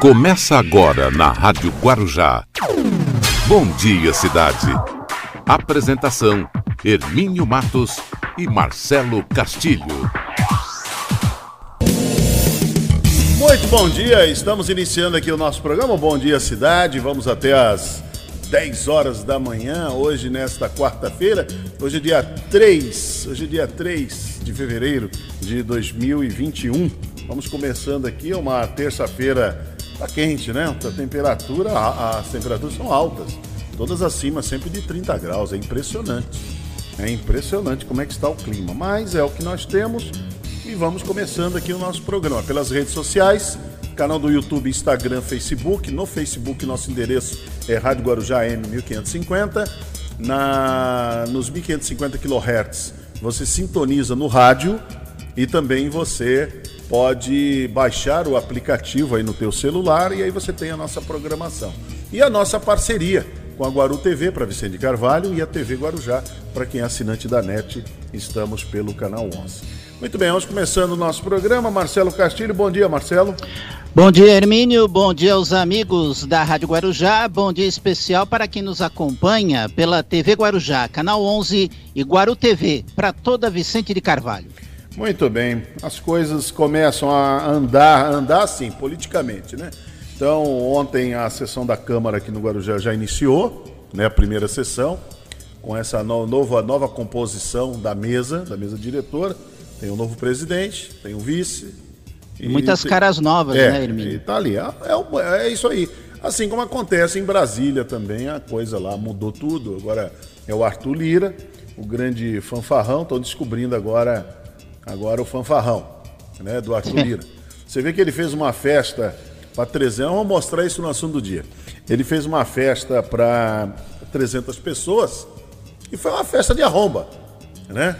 Começa agora na Rádio Guarujá. Bom dia, cidade. Apresentação: Hermínio Matos e Marcelo Castilho. Muito bom dia, estamos iniciando aqui o nosso programa Bom Dia Cidade. Vamos até as 10 horas da manhã, hoje nesta quarta-feira. Hoje é dia 3, hoje é dia 3 de fevereiro de 2021. Vamos começando aqui uma terça-feira Tá quente, né? A temperatura, as temperaturas são altas, todas acima sempre de 30 graus. É impressionante. É impressionante como é que está o clima. Mas é o que nós temos e vamos começando aqui o nosso programa pelas redes sociais, canal do YouTube, Instagram, Facebook. No Facebook nosso endereço é Rádio Guarujá M1550. Na nos 1550 kHz você sintoniza no rádio e também você pode baixar o aplicativo aí no teu celular e aí você tem a nossa programação. E a nossa parceria com a Guaru TV para Vicente Carvalho e a TV Guarujá para quem é assinante da NET, estamos pelo canal 11. Muito bem, vamos começando o nosso programa. Marcelo Castilho, bom dia, Marcelo. Bom dia, Hermínio. Bom dia aos amigos da Rádio Guarujá. Bom dia especial para quem nos acompanha pela TV Guarujá, canal 11 e Guaru TV, para toda Vicente de Carvalho. Muito bem. As coisas começam a andar, andar sim, politicamente, né? Então, ontem a sessão da Câmara aqui no Guarujá já iniciou, né, a primeira sessão, com essa no, nova, nova composição da mesa, da mesa diretora. Tem um novo presidente, tem um vice. E muitas tem, caras novas, é, né, Hermínio? E tá ali. É, é, é isso aí. Assim como acontece em Brasília também, a coisa lá mudou tudo. Agora é o Arthur Lira, o grande fanfarrão. Estão descobrindo agora Agora o fanfarrão, né, do Arthur Lira. Você vê que ele fez uma festa para 300, vamos mostrar isso no assunto do dia. Ele fez uma festa para 300 pessoas e foi uma festa de arromba, né?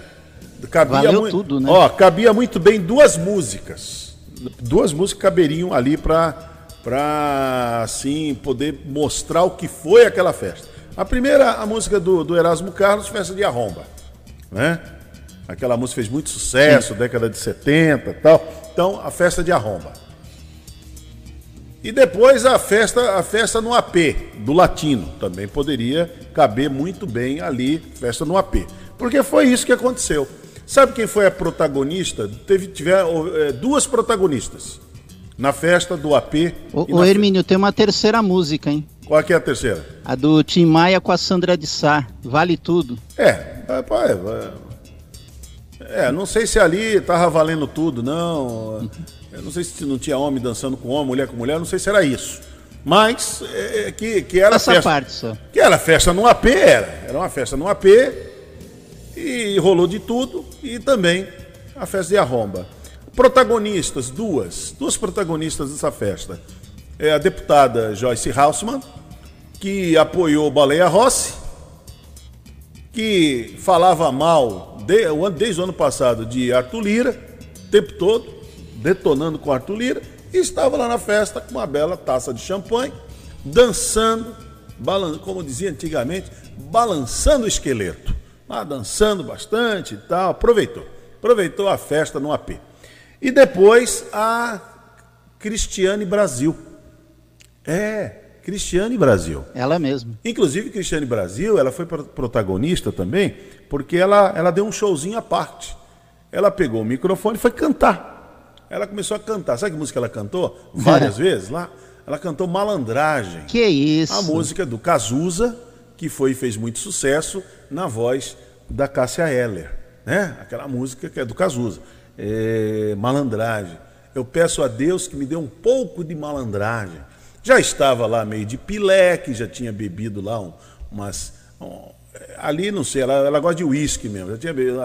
Cabia Valeu muito, tudo, né? Ó, cabia muito bem duas músicas. Duas músicas caberiam ali para para assim poder mostrar o que foi aquela festa. A primeira, a música do, do Erasmo Carlos, festa de arromba, né? Aquela música fez muito sucesso, Sim. década de 70 tal. Então, a festa de arromba. E depois a festa, a festa no AP, do latino. Também poderia caber muito bem ali, festa no AP. Porque foi isso que aconteceu. Sabe quem foi a protagonista? Teve tiver, é, duas protagonistas na festa do AP. O, o Hermínio, fe... tem uma terceira música, hein? Qual que é a terceira? A do Tim Maia com a Sandra de Sá. Vale tudo. É, é, é é, não sei se ali tava valendo tudo, não. Eu não sei se não tinha homem dançando com homem, mulher com mulher, não sei se era isso. Mas é, é que, que era Essa festa. parte só. Que era festa no AP, era. Era uma festa no AP e rolou de tudo. E também a festa de arromba. Protagonistas, duas. Duas protagonistas dessa festa. É a deputada Joyce Hausmann, que apoiou Baleia Rossi, que falava mal desde o ano passado de Arthur Lira, o tempo todo, detonando com Arthur Lira, e estava lá na festa com uma bela taça de champanhe, dançando, balan como dizia antigamente, balançando o esqueleto. Ah, dançando bastante e tal, aproveitou. Aproveitou a festa no AP. E depois a Cristiane Brasil. É, Cristiane Brasil. Ela mesma. Inclusive, Cristiane Brasil, ela foi protagonista também, porque ela, ela deu um showzinho à parte. Ela pegou o microfone e foi cantar. Ela começou a cantar. Sabe que música ela cantou? Várias vezes lá. Ela cantou Malandragem. Que isso? A música do Cazuza, que foi fez muito sucesso na voz da Cássia Eller. Né? Aquela música que é do Cazuza. É, malandragem. Eu peço a Deus que me dê um pouco de malandragem já estava lá meio de pileque, já tinha bebido lá um, umas. Um, ali, não sei, ela, ela gosta de uísque mesmo. Já tinha bebido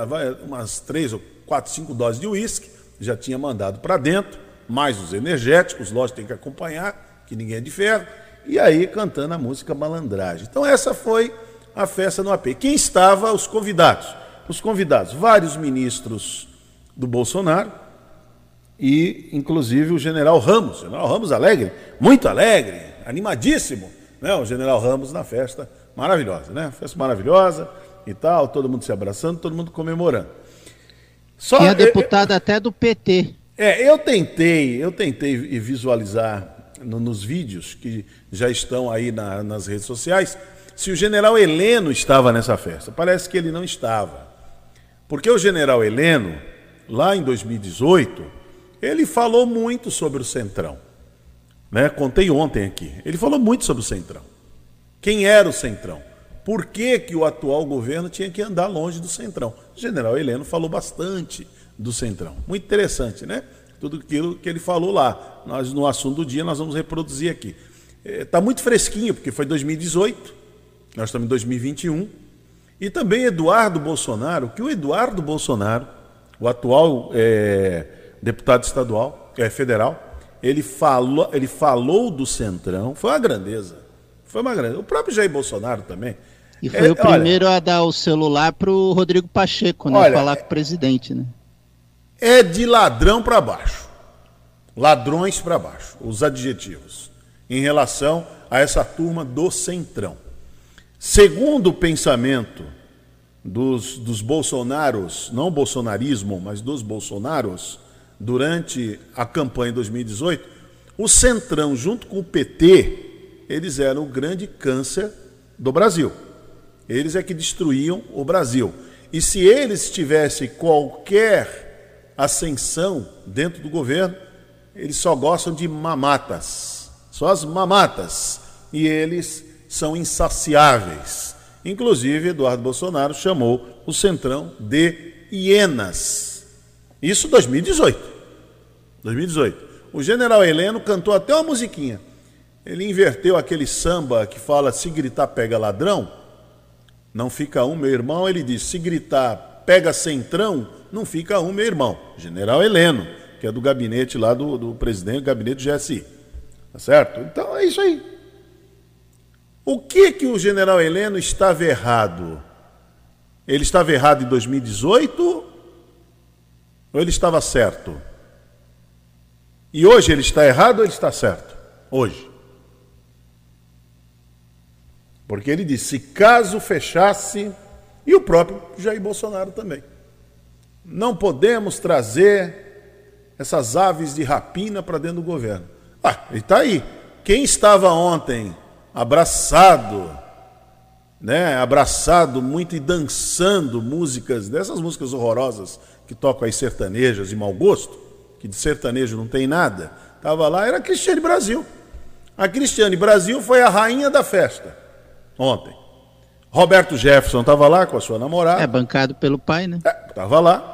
umas três ou quatro, cinco doses de uísque, já tinha mandado para dentro, mais os energéticos, lógico, tem que acompanhar, que ninguém é de ferro. E aí cantando a música Malandragem. Então, essa foi a festa no AP. Quem estava? Os convidados. Os convidados, vários ministros do Bolsonaro, e inclusive o general Ramos, general Ramos alegre, muito alegre, animadíssimo, né? O general Ramos na festa maravilhosa, né? Festa maravilhosa e tal, todo mundo se abraçando, todo mundo comemorando. Só, Tinha deputada até do PT. É, eu tentei, eu tentei visualizar no, nos vídeos que já estão aí na, nas redes sociais se o general Heleno estava nessa festa. Parece que ele não estava. Porque o general Heleno, lá em 2018, ele falou muito sobre o Centrão. Né? Contei ontem aqui. Ele falou muito sobre o Centrão. Quem era o Centrão? Por que, que o atual governo tinha que andar longe do Centrão? O general Heleno falou bastante do Centrão. Muito interessante, né? Tudo aquilo que ele falou lá. Nós, no assunto do dia, nós vamos reproduzir aqui. Está é, muito fresquinho, porque foi 2018, nós estamos em 2021. E também Eduardo Bolsonaro, que o Eduardo Bolsonaro, o atual é, deputado estadual, é, federal, ele falou, ele falou do Centrão, foi uma grandeza. Foi uma grandeza. O próprio Jair Bolsonaro também. E foi é, o primeiro olha, a dar o celular para o Rodrigo Pacheco, né? Olha, falar com o presidente, né? É de ladrão para baixo. Ladrões para baixo, os adjetivos, em relação a essa turma do Centrão. Segundo o pensamento dos, dos bolsonaros, não bolsonarismo, mas dos bolsonaros, durante a campanha de 2018, o Centrão, junto com o PT, eles eram o grande câncer do Brasil. Eles é que destruíam o Brasil. E se eles tivessem qualquer ascensão dentro do governo, eles só gostam de mamatas. Só as mamatas. E eles são insaciáveis. Inclusive, Eduardo Bolsonaro chamou o Centrão de hienas. Isso 2018. 2018. O general Heleno cantou até uma musiquinha. Ele inverteu aquele samba que fala se gritar pega ladrão não fica um, meu irmão. Ele diz: se gritar, pega centrão, não fica um, meu irmão. General Heleno, que é do gabinete lá do, do presidente gabinete do GSI. Tá certo? Então é isso aí. O que que o general Heleno estava errado? Ele estava errado em 2018 ou ele estava certo? E hoje ele está errado ou ele está certo? Hoje. Porque ele disse: caso fechasse, e o próprio Jair Bolsonaro também. Não podemos trazer essas aves de rapina para dentro do governo. Ah, ele está aí. Quem estava ontem abraçado, né, abraçado muito e dançando músicas, dessas músicas horrorosas que tocam aí sertanejas de mau gosto, que de sertanejo não tem nada, estava lá, era a Cristiane Brasil. A Cristiane Brasil foi a rainha da festa ontem. Roberto Jefferson estava lá com a sua namorada. É, bancado pelo pai, né? Estava é, lá.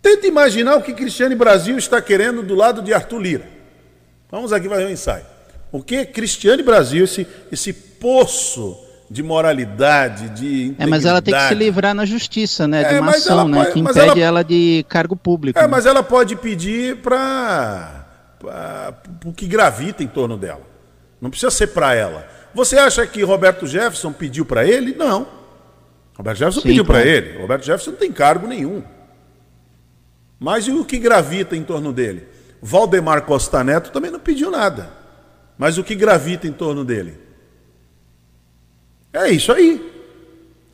Tenta imaginar o que Cristiane Brasil está querendo do lado de Arthur Lira. Vamos aqui fazer um ensaio. O que Cristiane Brasil, esse, esse poço de moralidade, de É, mas ela tem que se livrar na justiça, né? De é, uma ação, né? Pode, que impede ela, ela, de cargo público. É, né? mas ela pode pedir para o que gravita em torno dela. Não precisa ser para ela. Você acha que Roberto Jefferson pediu para ele? Não. Roberto Jefferson Sim, pediu para ele. Roberto Jefferson não tem cargo nenhum. Mas e o que gravita em torno dele? Valdemar Costa Neto também não pediu nada. Mas o que gravita em torno dele? É isso aí.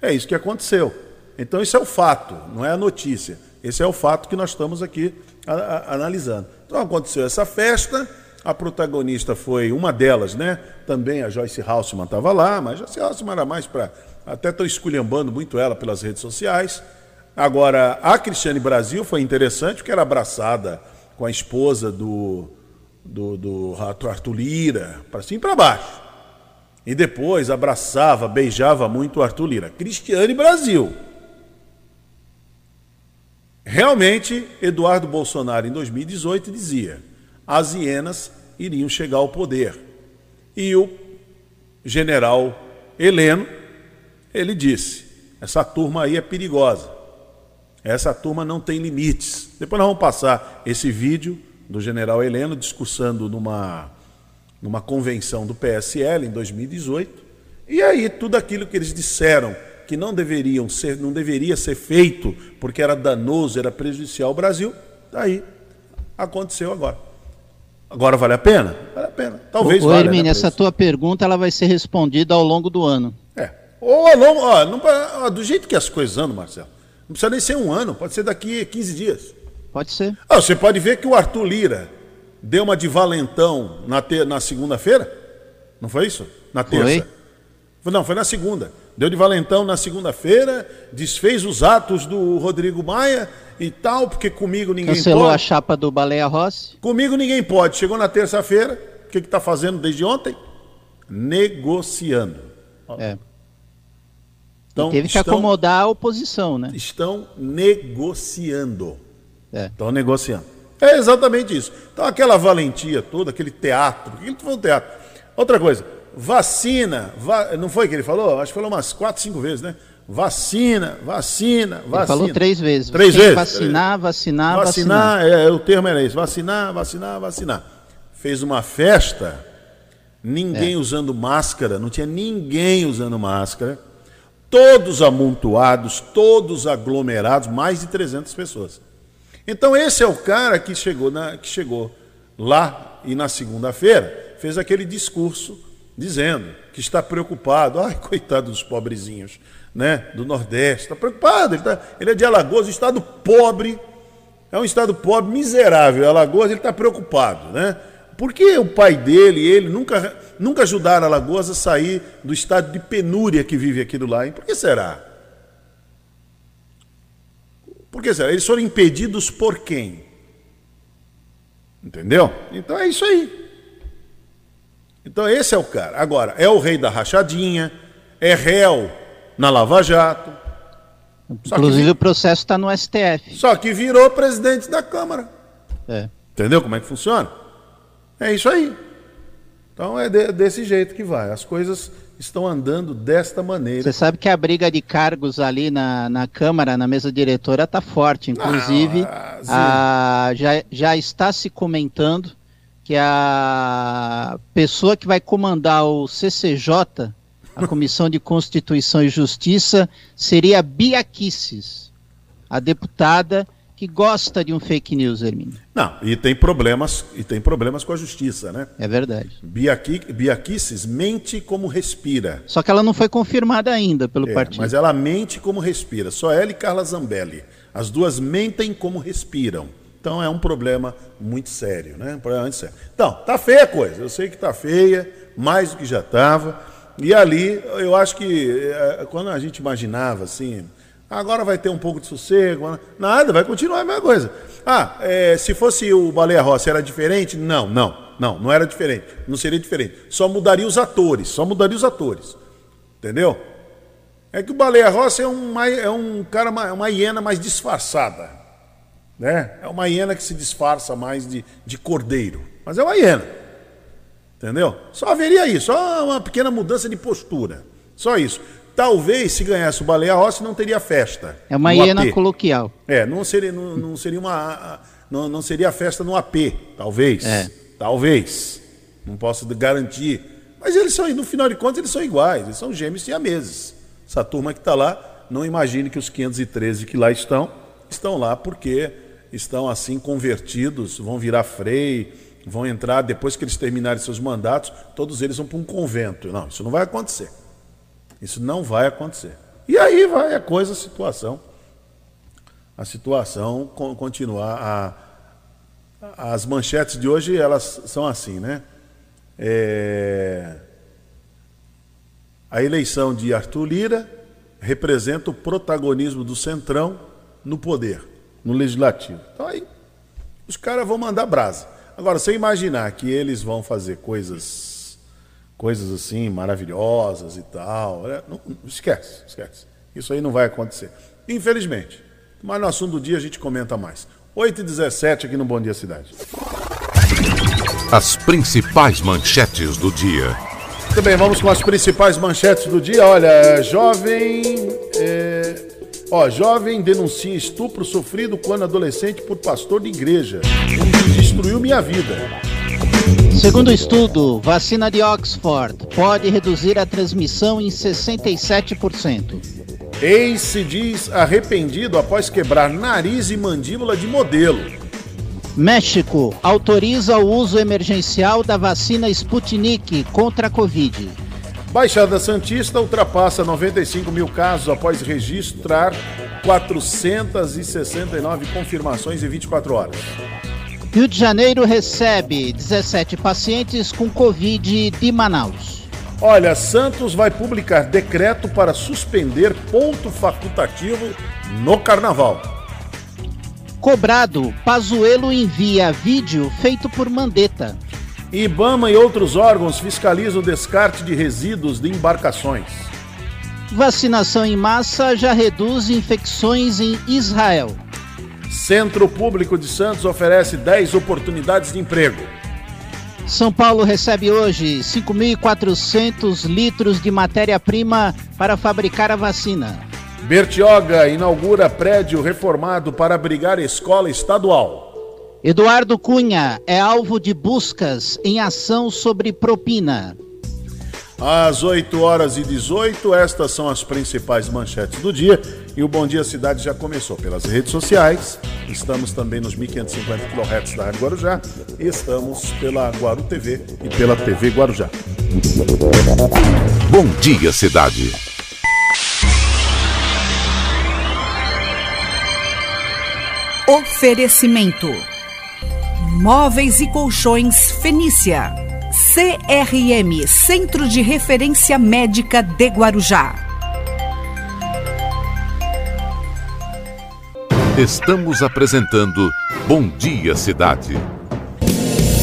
É isso que aconteceu. Então, isso é o fato, não é a notícia. Esse é o fato que nós estamos aqui a, a, analisando. Então, aconteceu essa festa a protagonista foi uma delas, né? Também a Joyce Halseman estava lá, mas Joyce Halseman era mais para. Até estou esculhambando muito ela pelas redes sociais. Agora, a Cristiane Brasil foi interessante, porque era abraçada com a esposa do, do, do Arthur Lira, para cima e para baixo. E depois abraçava, beijava muito Arthur Lira. Cristiane Brasil. Realmente, Eduardo Bolsonaro, em 2018, dizia as hienas iriam chegar ao poder. E o general Heleno, ele disse: essa turma aí é perigosa. Essa turma não tem limites. Depois nós vamos passar esse vídeo do general Heleno discursando numa, numa convenção do PSL em 2018. E aí tudo aquilo que eles disseram que não deveriam ser, não deveria ser feito porque era danoso, era prejudicial ao Brasil, daí aconteceu agora. Agora vale a pena? Vale a pena. Talvez valha. Hermínio, né, essa tua pergunta ela vai ser respondida ao longo do ano. É. Ou ao longo, ó, não, ó, do jeito que as coisas andam, Marcelo, não precisa nem ser um ano, pode ser daqui 15 dias. Pode ser. Ah, você pode ver que o Arthur Lira, deu uma de valentão na, te... na segunda-feira? Não foi isso? Na terça. Foi? Não, foi na segunda. Deu de valentão na segunda-feira, desfez os atos do Rodrigo Maia e tal, porque comigo ninguém Cancelou pode. Cancelou a chapa do Baleia Rossi? Comigo ninguém pode. Chegou na terça-feira, o que está fazendo desde ontem? Negociando. É. Então, teve que estão, acomodar a oposição, né? Estão negociando. É. Estão negociando. É exatamente isso. Então, aquela valentia toda, aquele teatro, o que ele falou teatro? Outra coisa, vacina, va... não foi que ele falou? Acho que falou umas quatro, cinco vezes, né? Vacina, vacina, vacina. Ele falou três vezes. Três vezes? Vacinar, vacinar, vacinar. Vacinar, é, o termo era esse. Vacinar, vacinar, vacinar. Fez uma festa, ninguém é. usando máscara, não tinha ninguém usando máscara. Todos amontoados, todos aglomerados, mais de 300 pessoas. Então esse é o cara que chegou, na, que chegou lá e na segunda-feira fez aquele discurso dizendo que está preocupado. Ai, coitado dos pobrezinhos, né? Do Nordeste. Está preocupado. Ele, tá, ele é de Alagoas, um estado pobre. É um estado pobre, miserável. Alagoas, ele está preocupado, né? Porque o pai dele ele nunca, nunca ajudaram Alagoas a sair do estado de penúria que vive aquilo lá. E por que será? Por que será? Eles foram impedidos por quem? Entendeu? Então é isso aí. Então esse é o cara. Agora, é o rei da rachadinha, é réu na Lava Jato. Inclusive que... o processo está no STF. Só que virou presidente da Câmara. É. Entendeu como é que funciona? É isso aí. Então é de, desse jeito que vai. As coisas estão andando desta maneira. Você sabe que a briga de cargos ali na, na Câmara, na mesa diretora, está forte. Inclusive, ah, a, já, já está se comentando que a pessoa que vai comandar o CCJ, a Comissão de Constituição e Justiça, seria Bia Kicis, a deputada que gosta de um fake news, Hermínio. Não, e tem problemas, e tem problemas com a justiça, né? É verdade. Bia, Bia Kicis mente como respira. Só que ela não foi confirmada ainda pelo é, partido. Mas ela mente como respira. Só ela e Carla Zambelli. As duas mentem como respiram. Então é um problema muito sério, né? Um problema muito sério. Então, tá feia a coisa. Eu sei que tá feia, mais do que já estava. E ali, eu acho que é, quando a gente imaginava assim, agora vai ter um pouco de sossego, nada, vai continuar a mesma coisa. Ah, é, se fosse o Baleia Rossi, era diferente? Não, não, não, não era diferente. Não seria diferente. Só mudaria os atores, só mudaria os atores. Entendeu? É que o Baleia Rossi é um, é um cara, uma hiena mais disfarçada. Né? É uma hiena que se disfarça mais de, de cordeiro. Mas é uma hiena. Entendeu? Só haveria isso, só uma pequena mudança de postura. Só isso. Talvez, se ganhasse o Baleia Rossi, não teria festa. É uma hiena AP. coloquial. É, não seria, não, não seria uma. Não, não seria festa no AP, talvez. É. Talvez. Não posso garantir. Mas eles são, no final de contas, eles são iguais, eles são gêmeos siameses. Essa turma que está lá, não imagine que os 513 que lá estão, estão lá porque estão assim convertidos, vão virar frei, vão entrar, depois que eles terminarem seus mandatos, todos eles vão para um convento. Não, isso não vai acontecer. Isso não vai acontecer. E aí vai a coisa, a situação. A situação continuar. A, as manchetes de hoje, elas são assim, né? É, a eleição de Arthur Lira representa o protagonismo do Centrão no poder no legislativo. Então aí os caras vão mandar brasa. Agora, você imaginar que eles vão fazer coisas, coisas assim maravilhosas e tal, né? não, não, esquece, esquece. Isso aí não vai acontecer. Infelizmente. Mas no assunto do dia a gente comenta mais. 8 e 17 aqui no Bom Dia Cidade. As principais manchetes do dia. Muito bem, vamos com as principais manchetes do dia. Olha, jovem. É Ó, jovem denuncia estupro sofrido quando adolescente por pastor de igreja. Ele destruiu minha vida. Segundo estudo, vacina de Oxford pode reduzir a transmissão em 67%. Ex se diz arrependido após quebrar nariz e mandíbula de modelo. México autoriza o uso emergencial da vacina Sputnik contra a Covid. Baixada Santista ultrapassa 95 mil casos após registrar 469 confirmações em 24 horas. Rio de Janeiro recebe 17 pacientes com Covid de Manaus. Olha, Santos vai publicar decreto para suspender ponto facultativo no carnaval. Cobrado, Pazuello envia vídeo feito por Mandetta. Ibama e outros órgãos fiscalizam o descarte de resíduos de embarcações. Vacinação em massa já reduz infecções em Israel. Centro Público de Santos oferece 10 oportunidades de emprego. São Paulo recebe hoje 5.400 litros de matéria-prima para fabricar a vacina. Bertioga inaugura prédio reformado para abrigar escola estadual. Eduardo Cunha é alvo de buscas em ação sobre propina. Às 8 horas e 18, estas são as principais manchetes do dia. E o Bom Dia Cidade já começou pelas redes sociais. Estamos também nos 1550 kHz da Rádio Guarujá. E estamos pela Guaru TV e pela TV Guarujá. Bom Dia Cidade. Oferecimento: Móveis e Colchões Fenícia. CRM Centro de Referência Médica de Guarujá. Estamos apresentando Bom Dia Cidade.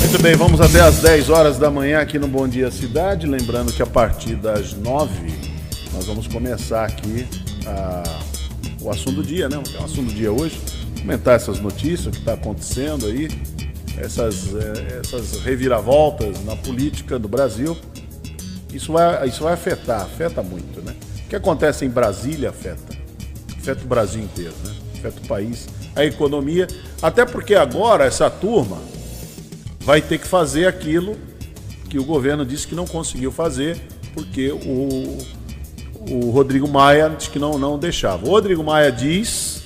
Muito bem, vamos até às 10 horas da manhã aqui no Bom Dia Cidade. Lembrando que a partir das 9 nós vamos começar aqui a, o assunto do dia, né? O assunto do dia hoje. Comentar essas notícias, o que está acontecendo aí, essas, eh, essas reviravoltas na política do Brasil. Isso vai, isso vai afetar, afeta muito, né? O que acontece em Brasília afeta. Afeta o Brasil inteiro, né? Afeta o país, a economia. Até porque agora essa turma vai ter que fazer aquilo que o governo disse que não conseguiu fazer, porque o, o Rodrigo Maia disse que não, não deixava. O Rodrigo Maia diz,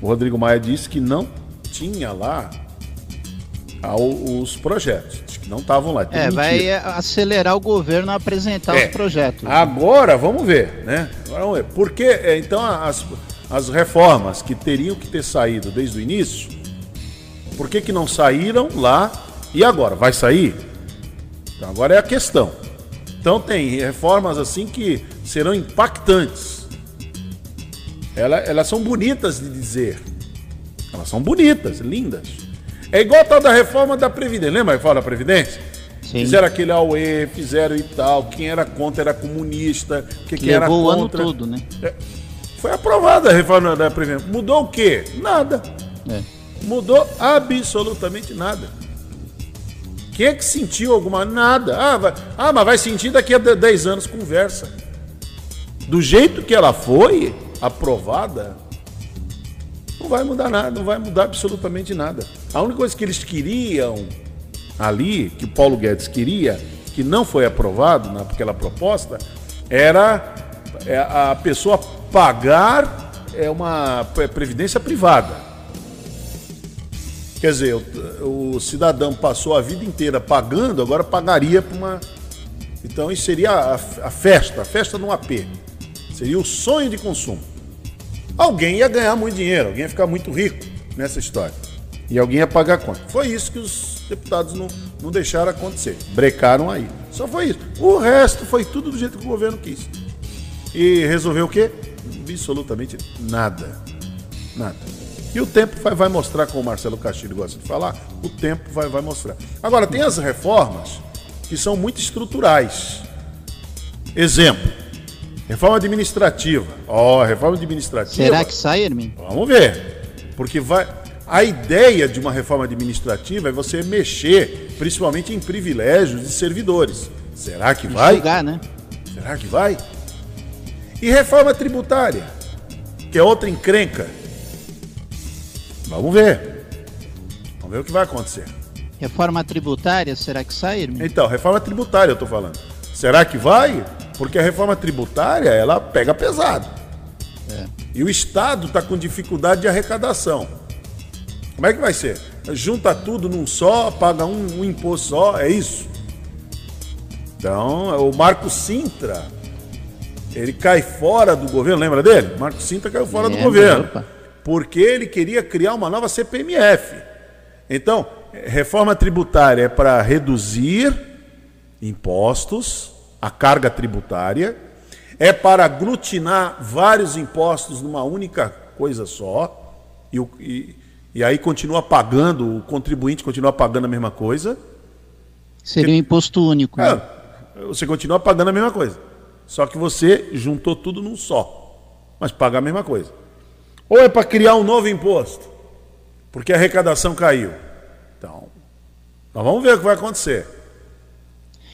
o Rodrigo Maia disse que não tinha lá os projetos, que não estavam lá. É, vai acelerar o governo a apresentar é. os projetos. Agora vamos ver, né? Vamos ver. Porque é, então as, as reformas que teriam que ter saído desde o início, por que, que não saíram lá e agora? Vai sair? Então agora é a questão. Então tem reformas assim que serão impactantes. Elas, elas são bonitas de dizer. Elas são bonitas, lindas. É igual a tal da reforma da Previdência. Lembra a reforma da Previdência? Sim. Fizeram aquele AUE, fizeram e tal. Quem era contra era comunista. Que quem era contra... o ano todo, né? É. Foi aprovada a reforma da Previdência. Mudou o quê? Nada. É. Mudou absolutamente nada. Quem é que sentiu alguma? Nada. Ah, vai... ah, mas vai sentir daqui a 10 anos. Conversa. Do jeito que ela foi aprovada, não vai mudar nada, não vai mudar absolutamente nada. A única coisa que eles queriam ali, que o Paulo Guedes queria, que não foi aprovado naquela proposta, era é, a pessoa pagar é uma previdência privada. Quer dizer, o, o cidadão passou a vida inteira pagando, agora pagaria para uma. Então isso seria a, a festa, a festa no AP. Seria o sonho de consumo alguém ia ganhar muito dinheiro, alguém ia ficar muito rico nessa história. E alguém ia pagar a conta. Foi isso que os deputados não, não deixaram acontecer. Brecaram aí. Só foi isso. O resto foi tudo do jeito que o governo quis. E resolveu o quê? Absolutamente nada. Nada. E o tempo vai, vai mostrar, como o Marcelo Castilho gosta de falar, o tempo vai, vai mostrar. Agora, tem as reformas que são muito estruturais. Exemplo, Reforma administrativa. Ó, oh, reforma administrativa. Será que sai, Hermin? Vamos ver. Porque vai. A ideia de uma reforma administrativa é você mexer, principalmente em privilégios de servidores. Será que vai? Enxugar, né? Será que vai? E reforma tributária, que é outra encrenca. Vamos ver. Vamos ver o que vai acontecer. Reforma tributária, será que sai, Hermin? Então, reforma tributária eu estou falando. Será que vai? Porque a reforma tributária, ela pega pesado. É. E o Estado está com dificuldade de arrecadação. Como é que vai ser? Junta tudo num só, paga um, um imposto só, é isso? Então, o Marco Sintra, ele cai fora do governo, lembra dele? Marco Sintra caiu fora do governo. Opa. Porque ele queria criar uma nova CPMF. Então, reforma tributária é para reduzir impostos, a carga tributária, é para aglutinar vários impostos numa única coisa só, e, e, e aí continua pagando, o contribuinte continua pagando a mesma coisa. Seria um imposto único. É, né? você continua pagando a mesma coisa. Só que você juntou tudo num só, mas paga a mesma coisa. Ou é para criar um novo imposto, porque a arrecadação caiu. Então, nós vamos ver o que vai acontecer.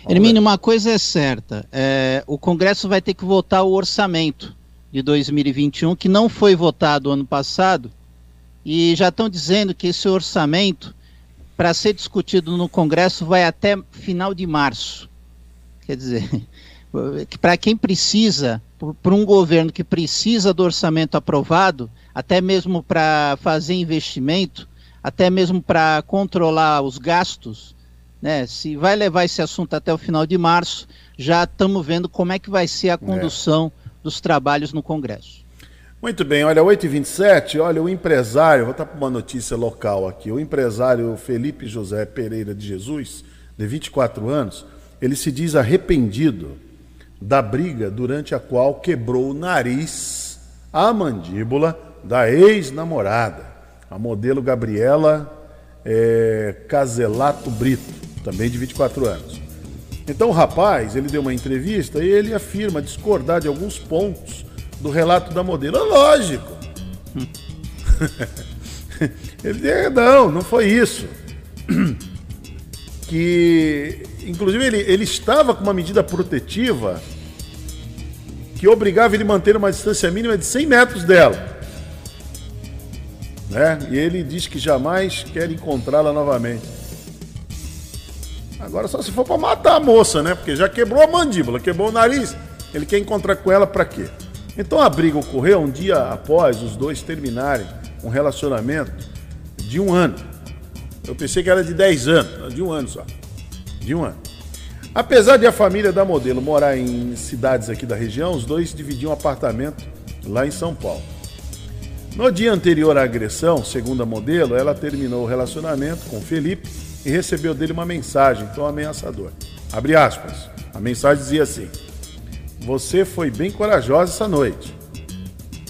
Hermínio, uma coisa é certa: é, o Congresso vai ter que votar o orçamento de 2021, que não foi votado ano passado, e já estão dizendo que esse orçamento, para ser discutido no Congresso, vai até final de março. Quer dizer, para quem precisa, para um governo que precisa do orçamento aprovado, até mesmo para fazer investimento, até mesmo para controlar os gastos, né? Se vai levar esse assunto até o final de março, já estamos vendo como é que vai ser a é. condução é. dos trabalhos no Congresso. Muito bem, olha, 8h27, olha, o empresário, vou estar para uma notícia local aqui, o empresário Felipe José Pereira de Jesus, de 24 anos, ele se diz arrependido da briga durante a qual quebrou o nariz, a mandíbula da ex-namorada, a modelo Gabriela é, Caselato Brito, também de 24 anos. Então o rapaz, ele deu uma entrevista e ele afirma discordar de alguns pontos do relato da modelo. É lógico. ele diz, não, não foi isso. Que, inclusive, ele, ele estava com uma medida protetiva que obrigava ele a manter uma distância mínima de 100 metros dela. Né? E ele diz que jamais quer encontrá-la novamente. Agora só se for para matar a moça, né? Porque já quebrou a mandíbula, quebrou o nariz. Ele quer encontrar com ela para quê? Então a briga ocorreu um dia após os dois terminarem um relacionamento de um ano. Eu pensei que era de 10 anos, de um ano só. De um ano. Apesar de a família da modelo morar em cidades aqui da região, os dois dividiam um apartamento lá em São Paulo. No dia anterior à agressão, segundo a modelo, ela terminou o relacionamento com Felipe e recebeu dele uma mensagem tão ameaçadora. Abre aspas. A mensagem dizia assim: você foi bem corajosa essa noite.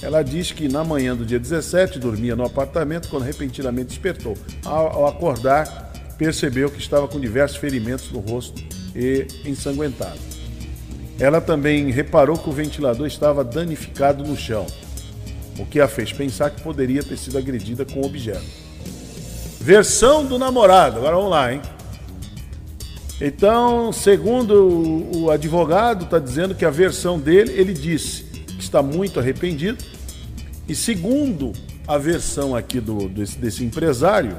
Ela diz que na manhã do dia 17 dormia no apartamento quando repentinamente despertou. Ao, acordar, percebeu que estava com diversos ferimentos no rosto e ensanguentado. Ela também reparou que o ventilador estava danificado no chão, o que a fez pensar que poderia ter sido agredida com o objeto. Versão do namorado, agora vamos lá, hein? Então, segundo o advogado, está dizendo que a versão dele, ele disse que está muito arrependido. E segundo a versão aqui do, desse, desse empresário,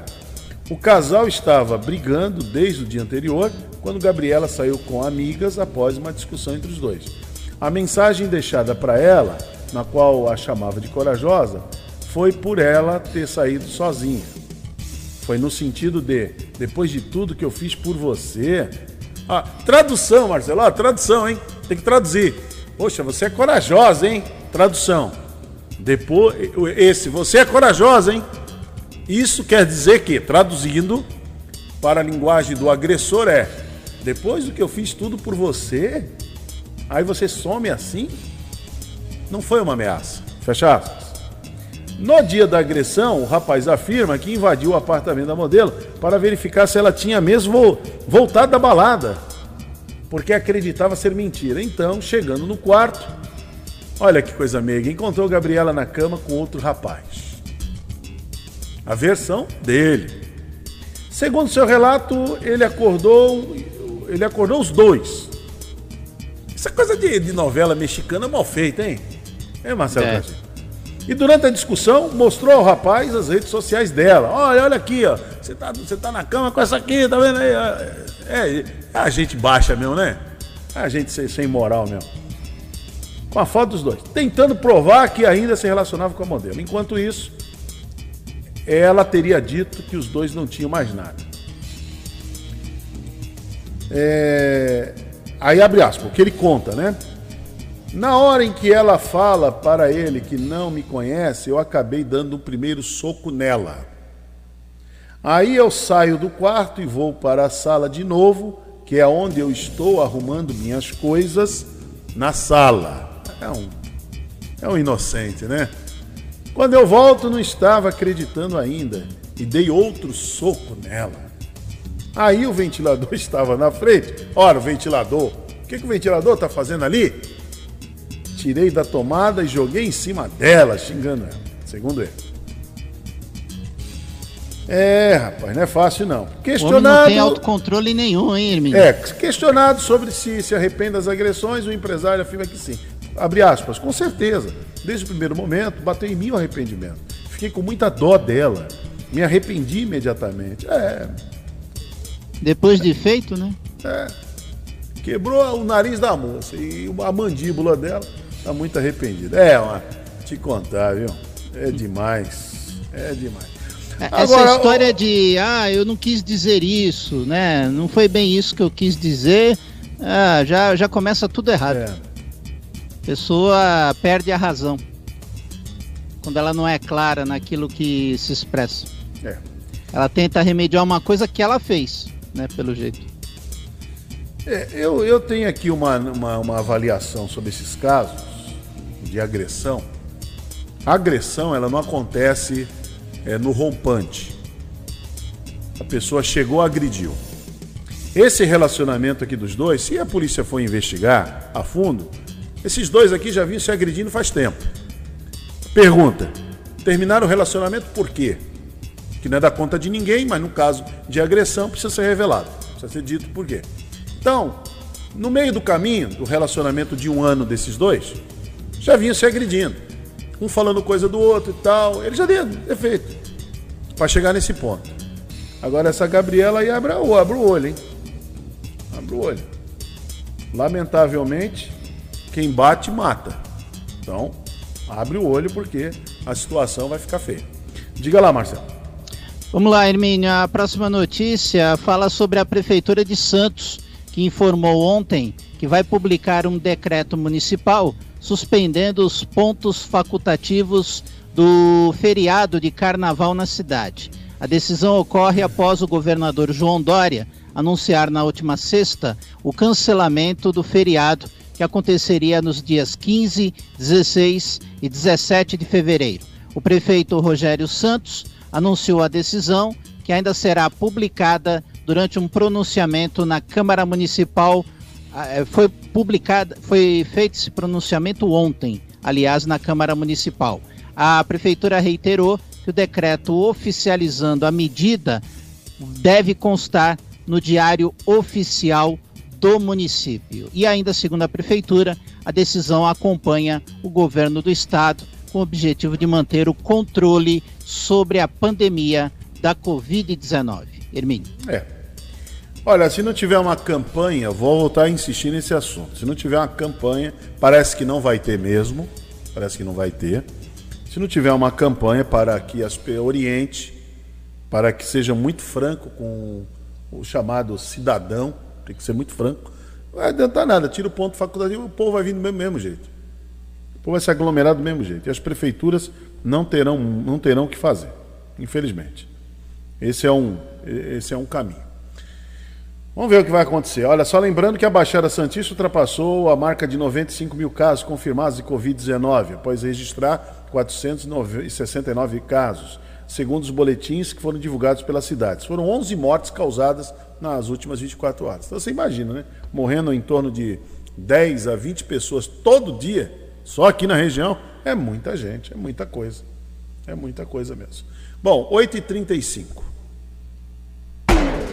o casal estava brigando desde o dia anterior, quando Gabriela saiu com amigas após uma discussão entre os dois. A mensagem deixada para ela, na qual a chamava de corajosa, foi por ela ter saído sozinha. Foi no sentido de, depois de tudo que eu fiz por você. Ah, tradução, Marcelo, ah, tradução, hein? Tem que traduzir. Poxa, você é corajosa, hein? Tradução. Depois, esse, você é corajosa, hein? Isso quer dizer que, traduzindo para a linguagem do agressor, é: depois do que eu fiz tudo por você, aí você some assim? Não foi uma ameaça. Fecha aspas. No dia da agressão, o rapaz afirma que invadiu o apartamento da modelo para verificar se ela tinha mesmo voltado da balada, porque acreditava ser mentira. Então, chegando no quarto, olha que coisa meiga, encontrou Gabriela na cama com outro rapaz. A versão dele. Segundo seu relato, ele acordou, ele acordou os dois. Essa coisa de, de novela mexicana é mal feita, hein? É, Marcelo é. E durante a discussão, mostrou ao rapaz as redes sociais dela. Olha, olha aqui, ó. Você tá, você tá na cama com essa aqui, tá vendo aí? É, é a gente baixa mesmo, né? A gente sem, sem moral mesmo. Com a foto dos dois. Tentando provar que ainda se relacionava com a modelo. Enquanto isso, ela teria dito que os dois não tinham mais nada. É... Aí abre aspas, o que ele conta, né? Na hora em que ela fala para ele que não me conhece, eu acabei dando o primeiro soco nela. Aí eu saio do quarto e vou para a sala de novo, que é onde eu estou arrumando minhas coisas na sala. É um, é um inocente, né? Quando eu volto, não estava acreditando ainda e dei outro soco nela. Aí o ventilador estava na frente. Ora, o ventilador. O que, que o ventilador está fazendo ali? Tirei da tomada e joguei em cima dela, xingando ela, segundo ele. É, rapaz, não é fácil não. Questionado. não tem autocontrole nenhum, hein, Hermínio? É, questionado sobre se se arrepende das agressões, o empresário afirma que sim. Abre aspas, com certeza. Desde o primeiro momento, bateu em mim o arrependimento. Fiquei com muita dó dela. Me arrependi imediatamente. É. Depois de feito, né? É. Quebrou o nariz da moça e a mandíbula dela tá muito arrependida. É, te contar, viu? É demais. É demais. É, essa Agora, história de, ah, eu não quis dizer isso, né? Não foi bem isso que eu quis dizer, ah, já, já começa tudo errado. É. Pessoa perde a razão quando ela não é clara naquilo que se expressa. É. Ela tenta remediar uma coisa que ela fez, né, pelo jeito. É, eu, eu tenho aqui uma, uma, uma avaliação sobre esses casos de agressão. A agressão, ela não acontece é, no rompante. A pessoa chegou, agrediu. Esse relacionamento aqui dos dois, se a polícia for investigar a fundo, esses dois aqui já vinham se agredindo faz tempo. Pergunta: terminaram o relacionamento por quê? Que não é da conta de ninguém, mas no caso de agressão precisa ser revelado. Precisa ser dito por quê. Então, no meio do caminho do relacionamento de um ano desses dois, já vinham se agredindo um falando coisa do outro e tal. Ele já deu defeito. Para chegar nesse ponto. Agora essa Gabriela aí abre, abre o olho, hein? Abre o olho. Lamentavelmente, quem bate mata. Então, abre o olho porque a situação vai ficar feia. Diga lá, Marcelo. Vamos lá, Hermínio. A próxima notícia fala sobre a Prefeitura de Santos, que informou ontem que vai publicar um decreto municipal suspendendo os pontos facultativos do feriado de carnaval na cidade. A decisão ocorre após o governador João Dória anunciar na última sexta o cancelamento do feriado que aconteceria nos dias 15, 16 e 17 de fevereiro. O prefeito Rogério Santos anunciou a decisão, que ainda será publicada durante um pronunciamento na Câmara Municipal foi publicado, foi feito esse pronunciamento ontem, aliás, na Câmara Municipal. A Prefeitura reiterou que o decreto oficializando a medida deve constar no Diário Oficial do município. E ainda, segundo a Prefeitura, a decisão acompanha o governo do Estado com o objetivo de manter o controle sobre a pandemia da Covid-19. Hermínio. É, Olha, se não tiver uma campanha, vou voltar a insistir nesse assunto. Se não tiver uma campanha, parece que não vai ter mesmo, parece que não vai ter. Se não tiver uma campanha para que as oriente, para que seja muito franco com o chamado cidadão, tem que ser muito franco, não vai adiantar nada, tira o ponto facultativo, o povo vai vir do mesmo, mesmo jeito. O povo vai se aglomerar do mesmo jeito. E as prefeituras não terão, não terão o que fazer, infelizmente. Esse é um, esse é um caminho. Vamos ver o que vai acontecer. Olha, só lembrando que a Baixada Santista ultrapassou a marca de 95 mil casos confirmados de Covid-19, após registrar 469 casos, segundo os boletins que foram divulgados pelas cidades. Foram 11 mortes causadas nas últimas 24 horas. Então você imagina, né? Morrendo em torno de 10 a 20 pessoas todo dia, só aqui na região, é muita gente, é muita coisa. É muita coisa mesmo. Bom, 8h35.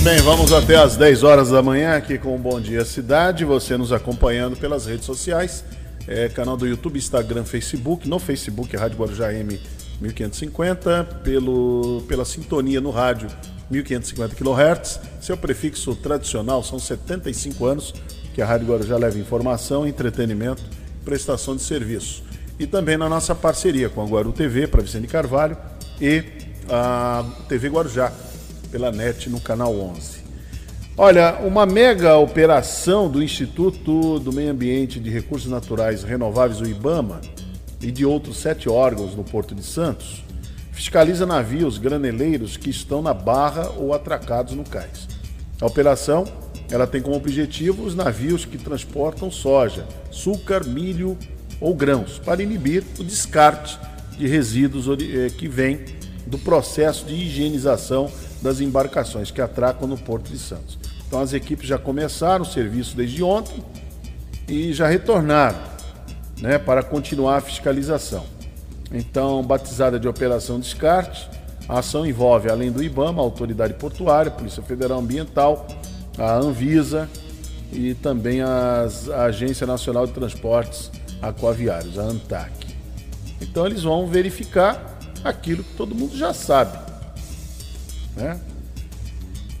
Muito bem, vamos até às 10 horas da manhã aqui com o Bom Dia Cidade. Você nos acompanhando pelas redes sociais, é, canal do YouTube, Instagram, Facebook. No Facebook, Rádio Guarujá M 1550, pelo, pela sintonia no rádio 1550 kHz. Seu prefixo tradicional são 75 anos que a Rádio Guarujá leva informação, entretenimento, prestação de serviço. E também na nossa parceria com a Guaru TV para Vicente Carvalho e a TV Guarujá pela NET no canal 11. Olha, uma mega operação do Instituto do Meio Ambiente de Recursos Naturais Renováveis, o IBAMA, e de outros sete órgãos no Porto de Santos, fiscaliza navios graneleiros que estão na barra ou atracados no cais. A operação ela tem como objetivo os navios que transportam soja, açúcar, milho ou grãos, para inibir o descarte de resíduos eh, que vem do processo de higienização das embarcações que atracam no Porto de Santos. Então as equipes já começaram o serviço desde ontem e já retornaram né, para continuar a fiscalização. Então, batizada de Operação Descarte, a ação envolve, além do IBAMA, a Autoridade Portuária, Polícia Federal Ambiental, a Anvisa e também as, a Agência Nacional de Transportes Aquaviários, a ANTAC. Então, eles vão verificar aquilo que todo mundo já sabe. Né?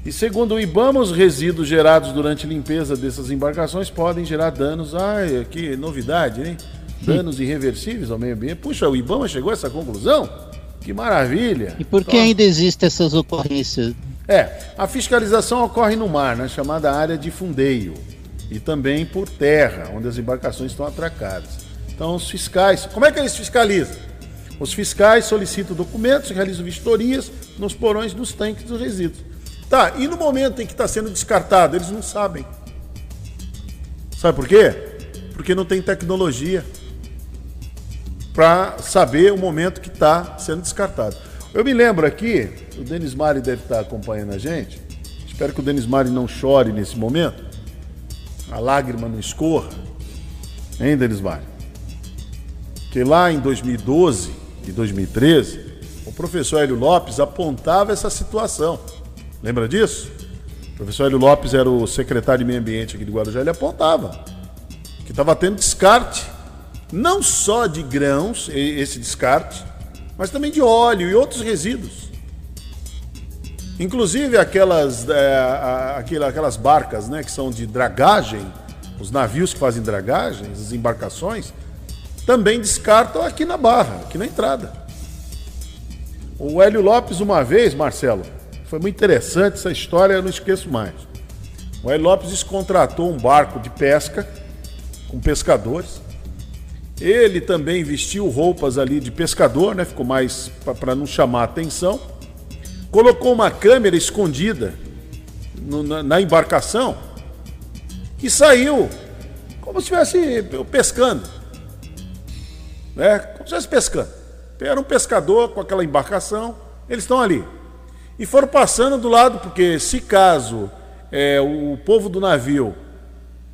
E segundo o IBAMA, os resíduos gerados durante limpeza dessas embarcações podem gerar danos. Ai, que novidade, hein? Danos irreversíveis ao meio ambiente. Puxa, o IBAMA chegou a essa conclusão? Que maravilha! E por que ainda existem essas ocorrências? É, a fiscalização ocorre no mar, na chamada área de fundeio, e também por terra, onde as embarcações estão atracadas. Então, os fiscais, como é que eles fiscalizam? Os fiscais solicitam documentos, realizam vistorias nos porões dos tanques dos resíduos. Tá, e no momento em que está sendo descartado, eles não sabem. Sabe por quê? Porque não tem tecnologia para saber o momento que está sendo descartado. Eu me lembro aqui, o Denis Mari deve estar tá acompanhando a gente. Espero que o Denis Mari não chore nesse momento. A lágrima não escorra. Hein, Denis Mari? Que lá em 2012 e 2013, o professor Hélio Lopes apontava essa situação. Lembra disso? O professor Hélio Lopes era o secretário de Meio Ambiente aqui de Guarujá, ele apontava que estava tendo descarte, não só de grãos, esse descarte, mas também de óleo e outros resíduos. Inclusive aquelas, é, aquelas barcas né, que são de dragagem, os navios que fazem dragagem, as embarcações, também descartam aqui na barra, aqui na entrada. O Hélio Lopes, uma vez, Marcelo, foi muito interessante essa história, eu não esqueço mais. O Hélio Lopes contratou um barco de pesca com pescadores. Ele também vestiu roupas ali de pescador, né? Ficou mais para não chamar atenção. Colocou uma câmera escondida no, na, na embarcação e saiu como se estivesse pescando. Né? Como se estivesse pescando. Era um pescador com aquela embarcação, eles estão ali. E foram passando do lado, porque se caso é, o povo do navio,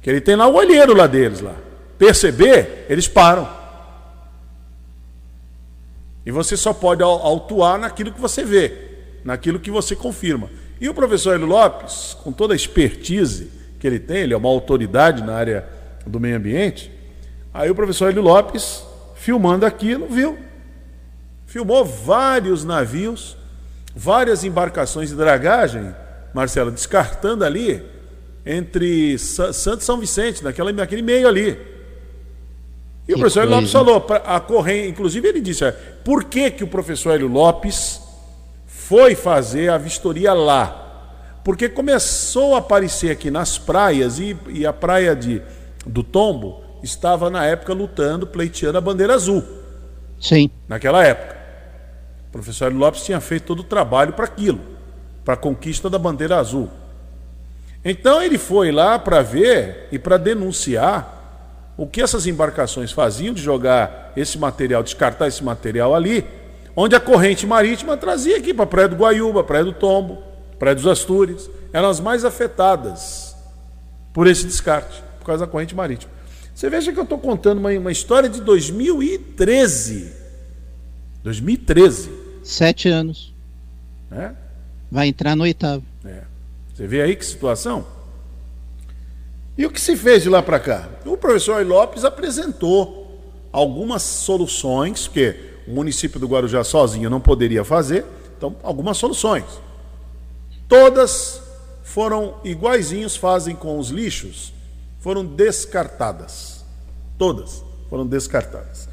que ele tem lá o olheiro lá deles lá, perceber, eles param. E você só pode autuar naquilo que você vê, naquilo que você confirma. E o professor Hélio Lopes, com toda a expertise que ele tem, ele é uma autoridade na área do meio ambiente, aí o professor Hélio Lopes, filmando aquilo, viu. Filmou vários navios várias embarcações de dragagem, Marcelo, descartando ali entre Santo e São Vicente, naquela, naquele meio ali. E que o professor Lopes falou, a corrente, inclusive ele disse, por que, que o professor Hélio Lopes foi fazer a vistoria lá? Porque começou a aparecer aqui nas praias, e, e a praia de, do Tombo estava na época lutando, pleiteando a bandeira azul. Sim. Naquela época. O professor Lopes tinha feito todo o trabalho para aquilo, para a conquista da bandeira azul. Então ele foi lá para ver e para denunciar o que essas embarcações faziam de jogar esse material, descartar esse material ali, onde a corrente marítima trazia aqui para a Praia do Guaiúba, Praia do Tombo, Praia dos Astures, eram as mais afetadas por esse descarte, por causa da corrente marítima. Você veja que eu estou contando uma, uma história de 2013 2013. Sete anos. É? Vai entrar no oitavo. É. Você vê aí que situação? E o que se fez de lá para cá? O professor Lopes apresentou algumas soluções, porque o município do Guarujá sozinho não poderia fazer, então algumas soluções. Todas foram iguaizinhos fazem com os lixos, foram descartadas. Todas foram descartadas.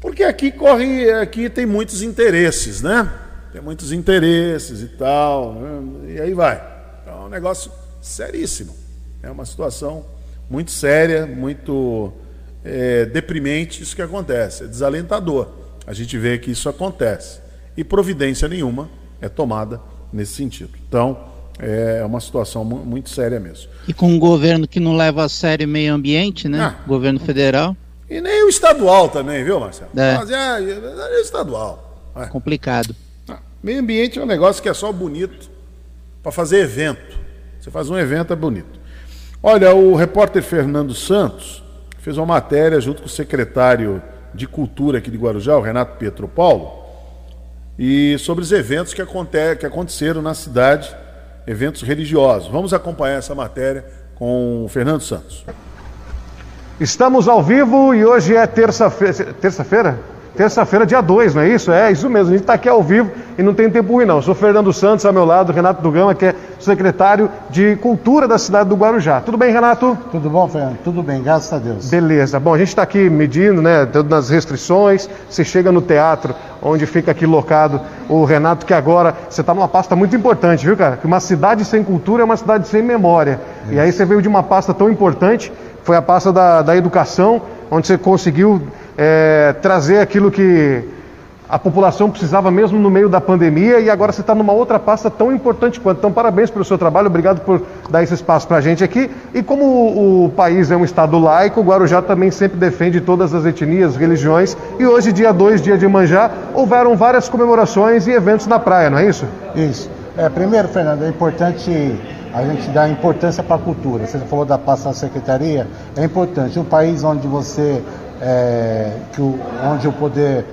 Porque aqui corre, aqui tem muitos interesses, né? Tem muitos interesses e tal, né? e aí vai. Então é um negócio seríssimo. É uma situação muito séria, muito é, deprimente isso que acontece. É desalentador. A gente vê que isso acontece. E providência nenhuma é tomada nesse sentido. Então, é uma situação muito séria mesmo. E com um governo que não leva a sério o meio ambiente, né? Ah, governo federal. E nem o estadual também, viu, Marcelo? É. Mas é, é, é estadual. É. Complicado. Ah, meio ambiente é um negócio que é só bonito para fazer evento. Você faz um evento, é bonito. Olha, o repórter Fernando Santos fez uma matéria junto com o secretário de Cultura aqui de Guarujá, o Renato Pietro Paulo, e sobre os eventos que, aconte que aconteceram na cidade, eventos religiosos. Vamos acompanhar essa matéria com o Fernando Santos. Estamos ao vivo e hoje é terça-feira. Terça-feira? Terça-feira, dia 2, não é isso? É, isso mesmo. A gente está aqui ao vivo e não tem tempo ruim, não. Eu sou Fernando Santos, ao meu lado, Renato Dugama, que é secretário de Cultura da cidade do Guarujá. Tudo bem, Renato? Tudo bom, Fernando? Tudo bem, graças a Deus. Beleza. Bom, a gente está aqui medindo, né, dando as restrições. Você chega no teatro, onde fica aqui locado o Renato, que agora você está numa pasta muito importante, viu, cara? Que uma cidade sem cultura é uma cidade sem memória. E aí você veio de uma pasta tão importante foi a pasta da, da educação, onde você conseguiu é, trazer aquilo que a população precisava mesmo no meio da pandemia e agora você está numa outra pasta tão importante quanto. Então, parabéns pelo seu trabalho, obrigado por dar esse espaço para a gente aqui. E como o, país é um estado laico, o Guarujá também sempre defende todas as etnias, religiões. E hoje, dia 2, dia de Manjá, houveram várias comemorações e eventos na praia, não é isso? Isso. É, primeiro, Fernando, é importante a gente dá importância para a cultura. Você falou da pasta da secretaria, é importante. Um país onde você, é, que o, onde o poder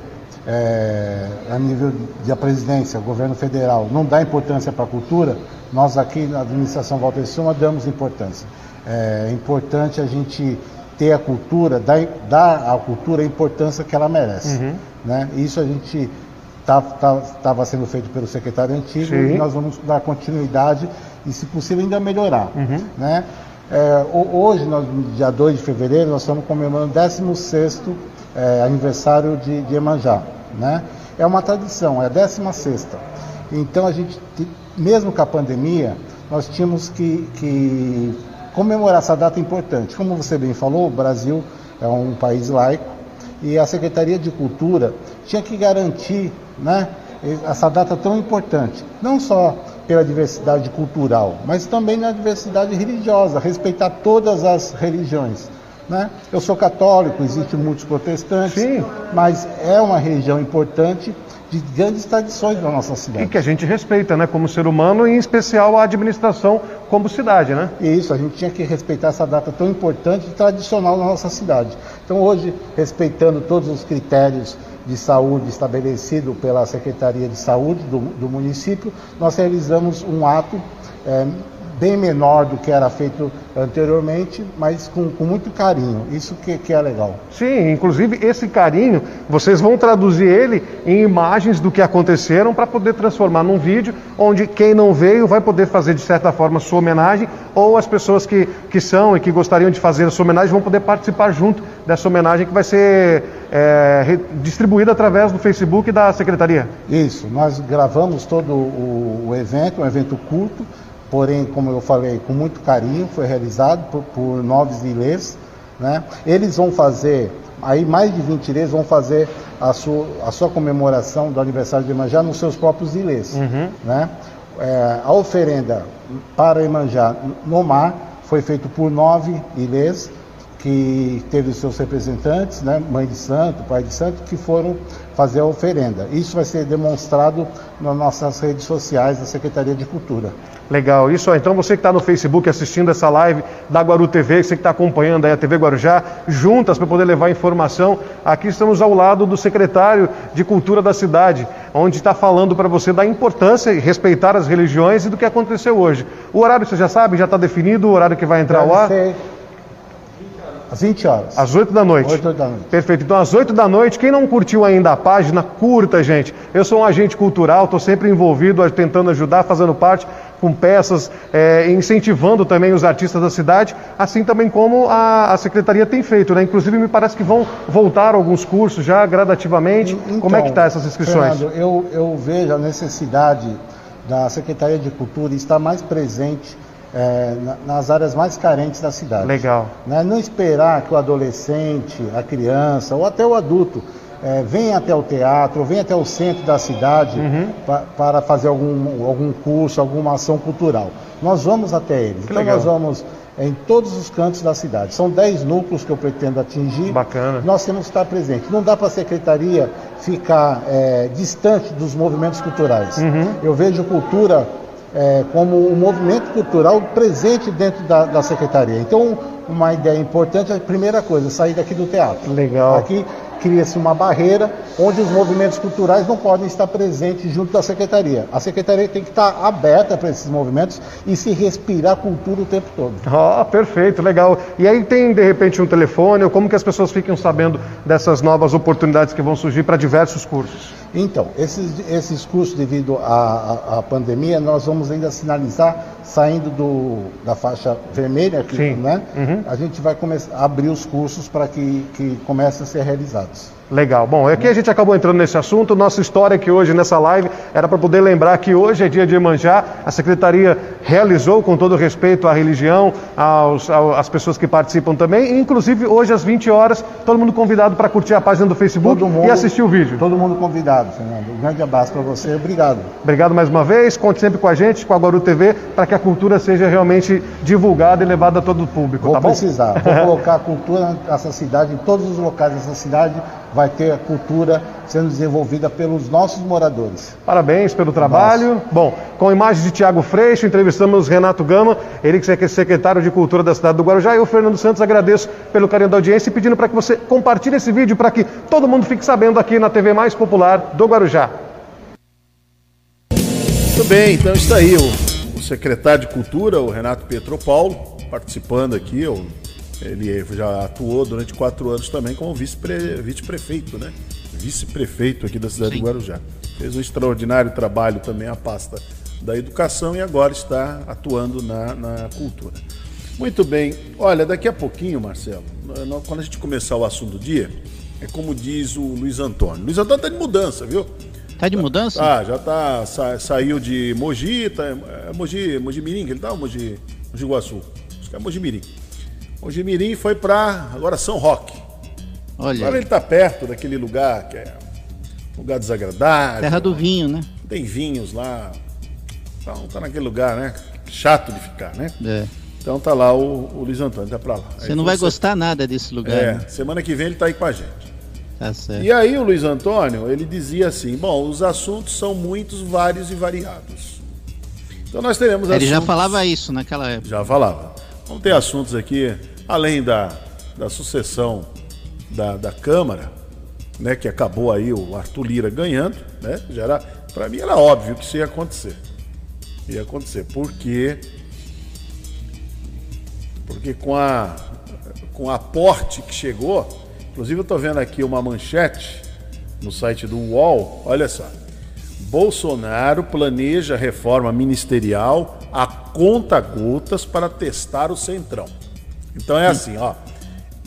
é, a nível da presidência, governo federal, não dá importância para a cultura, nós aqui na administração Walter Suma damos importância. É importante a gente ter a cultura, dar, dar à cultura a importância que ela merece. Uhum. Né? Isso a gente estava tá, tá, sendo feito pelo secretário antigo Sim. e nós vamos dar continuidade e, se possível, ainda melhorar. Uhum. Né? É, hoje, nós, dia 2 de fevereiro, nós estamos comemorando o 16 é, aniversário de, de Emanjá. Né? É uma tradição, é a 16. Então, a gente, mesmo com a pandemia, nós tínhamos que, que comemorar essa data importante. Como você bem falou, o Brasil é um país laico e a Secretaria de Cultura tinha que garantir né, essa data tão importante, não só pela diversidade cultural, mas também na diversidade religiosa, respeitar todas as religiões. Né? Eu sou católico, existem muitos protestantes, Sim. mas é uma religião importante de grandes tradições da nossa cidade. E que a gente respeita, né, como ser humano e em especial a administração como cidade, né? Isso, a gente tinha que respeitar essa data tão importante e tradicional na nossa cidade. Então hoje, respeitando todos os critérios de saúde estabelecido pela Secretaria de Saúde do, do município, nós realizamos um ato é, bem menor do que era feito anteriormente, mas com, com muito carinho. Isso que, que, é legal. Sim, inclusive esse carinho, vocês vão traduzir ele em imagens do que aconteceram para poder transformar num vídeo onde quem não veio vai poder fazer de certa forma sua homenagem ou as pessoas que, que são e que gostariam de fazer a sua homenagem vão poder participar junto dessa homenagem que vai ser é, distribuída através do Facebook da Secretaria. Isso, nós gravamos todo o, o evento, um evento curto, porém, como eu falei, com muito carinho, foi realizado por, por noves ilês. Né? Eles vão fazer, aí mais de 20 ilês vão fazer a sua, a sua comemoração do aniversário de Emanjá nos seus próprios ilês. Uhum. Né? É, a oferenda para Emanjá no mar foi feita por nove ilês, que teve os seus representantes, né, mãe de santo, pai de santo, que foram fazer a oferenda. Isso vai ser demonstrado nas nossas redes sociais da Secretaria de Cultura. Legal, isso. Então você que está no Facebook assistindo essa live da Guaru TV, você que está acompanhando a TV Guarujá, juntas para poder levar informação, aqui estamos ao lado do secretário de Cultura da cidade, onde está falando para você da importância e respeitar as religiões e do que aconteceu hoje. O horário você já sabe, já está definido, o horário que vai entrar ao ar? Ser Às 20 horas. Às 8 da noite. 8 da noite. Perfeito. Então, às 8 da noite, quem não curtiu ainda a página, curta, gente. Eu sou um agente cultural, estou sempre envolvido, tentando ajudar, fazendo parte com peças, é, incentivando também os artistas da cidade, assim também como a, a, Secretaria tem feito, né? Inclusive, me parece que vão voltar alguns cursos já gradativamente. Então, como é que está essas inscrições? Fernando, eu, eu vejo a necessidade da Secretaria de Cultura estar mais presente é, nas áreas mais carentes da cidade. Legal. Né? Não esperar que o adolescente, a criança ou até o adulto é, venha até o teatro, venha até o centro da cidade uhum. pa, para fazer algum, algum curso, alguma ação cultural. Nós vamos até eles. Que então legal. nós vamos em todos os cantos da cidade. São 10 núcleos que eu pretendo atingir. Bacana. Nós temos que estar presente. Não dá para a secretaria ficar é, distante dos movimentos culturais. Uhum. Eu vejo cultura é, como um movimento cultural presente dentro da, da, secretaria. Então, uma ideia importante, a primeira coisa, sair daqui do teatro. Legal. Aqui cria-se uma barreira onde os movimentos culturais não podem estar presentes junto da secretaria. A secretaria tem que estar aberta para esses movimentos e se respirar cultura o tempo todo. Ah, perfeito, legal. E aí tem de repente um telefone, ou como que as pessoas ficam sabendo dessas novas oportunidades que vão surgir para diversos cursos? Então, esses, esses cursos, devido à, à, pandemia, nós vamos ainda sinalizar, saindo do, da faixa vermelha, aqui, Sim. né? Uhum. A gente vai começar abrir os cursos para que, que comecem a ser realizados. Legal. Bom, aqui a gente acabou entrando nesse assunto. Nossa história aqui hoje nessa live era para poder lembrar que hoje é dia de Iemanjá. A secretaria realizou com todo respeito à religião, aos, às pessoas que participam também. E, inclusive, hoje às 20 horas, todo mundo convidado para curtir a página do Facebook mundo, e assistir o vídeo. Todo mundo convidado, Fernando. Um grande abraço para você. Obrigado. Obrigado mais uma vez. Conte sempre com a gente, com a Guaru TV, para que a cultura seja realmente divulgada e levada a todo o público. Vou tá bom? precisar. Vou colocar a cultura nessa cidade, em todos os locais dessa cidade vai ter a cultura sendo desenvolvida pelos nossos moradores. Parabéns pelo trabalho. Nossa. Bom, com imagens de Tiago Freixo, entrevistamos Renato Gama, ele que é secretário de Cultura da cidade do Guarujá, e o Fernando Santos agradeço pelo carinho da audiência e pedindo para que você compartilhe esse vídeo para que todo mundo fique sabendo aqui na TV mais popular do Guarujá. Muito bem, então está aí o, o secretário de Cultura, o Renato Petropaulo, participando aqui, o ele já atuou durante quatro anos também como vice-prefeito, né? Vice-prefeito aqui da cidade Sim. de Guarujá. Fez um extraordinário trabalho também a pasta da educação e agora está atuando na, na cultura. Muito bem. Olha, daqui a pouquinho, Marcelo, quando a gente começar o assunto do dia, é como diz o Luiz Antônio. Luiz Antônio está de mudança, viu? Tá de mudança? Ah, já tá. Sa, saiu de Mogi, tá, é Mogi, Mogi Mirim, ele tá? Mogi, Mogi Guaçu. Acho que é Mogi Mirim. O Jimirim foi para agora São Roque. Olha. Agora ele está perto daquele lugar que é um lugar desagradável. Terra do vinho, né? Tem vinhos lá. Então tá naquele lugar, né? Chato de ficar, né? É. Então tá lá o, o Luiz Antônio, tá para lá. Você aí não vai você... gostar nada desse lugar. É, né? semana que vem ele tá aí com a gente. Tá certo. E aí o Luiz Antônio, ele dizia assim: bom, os assuntos são muitos, vários e variados. Então nós teremos Ele assuntos... já falava isso naquela época. Já falava. Vamos ter assuntos aqui além da, da sucessão da, da Câmara, né, que acabou aí o Arthur Lira ganhando, né, já era, para mim era óbvio que isso ia acontecer. Ia acontecer, porque porque com a com a aporte que chegou, inclusive eu estou vendo aqui uma manchete no site do UOL, olha só. Bolsonaro planeja reforma ministerial a conta gotas para testar o Centrão. Então é assim, ó.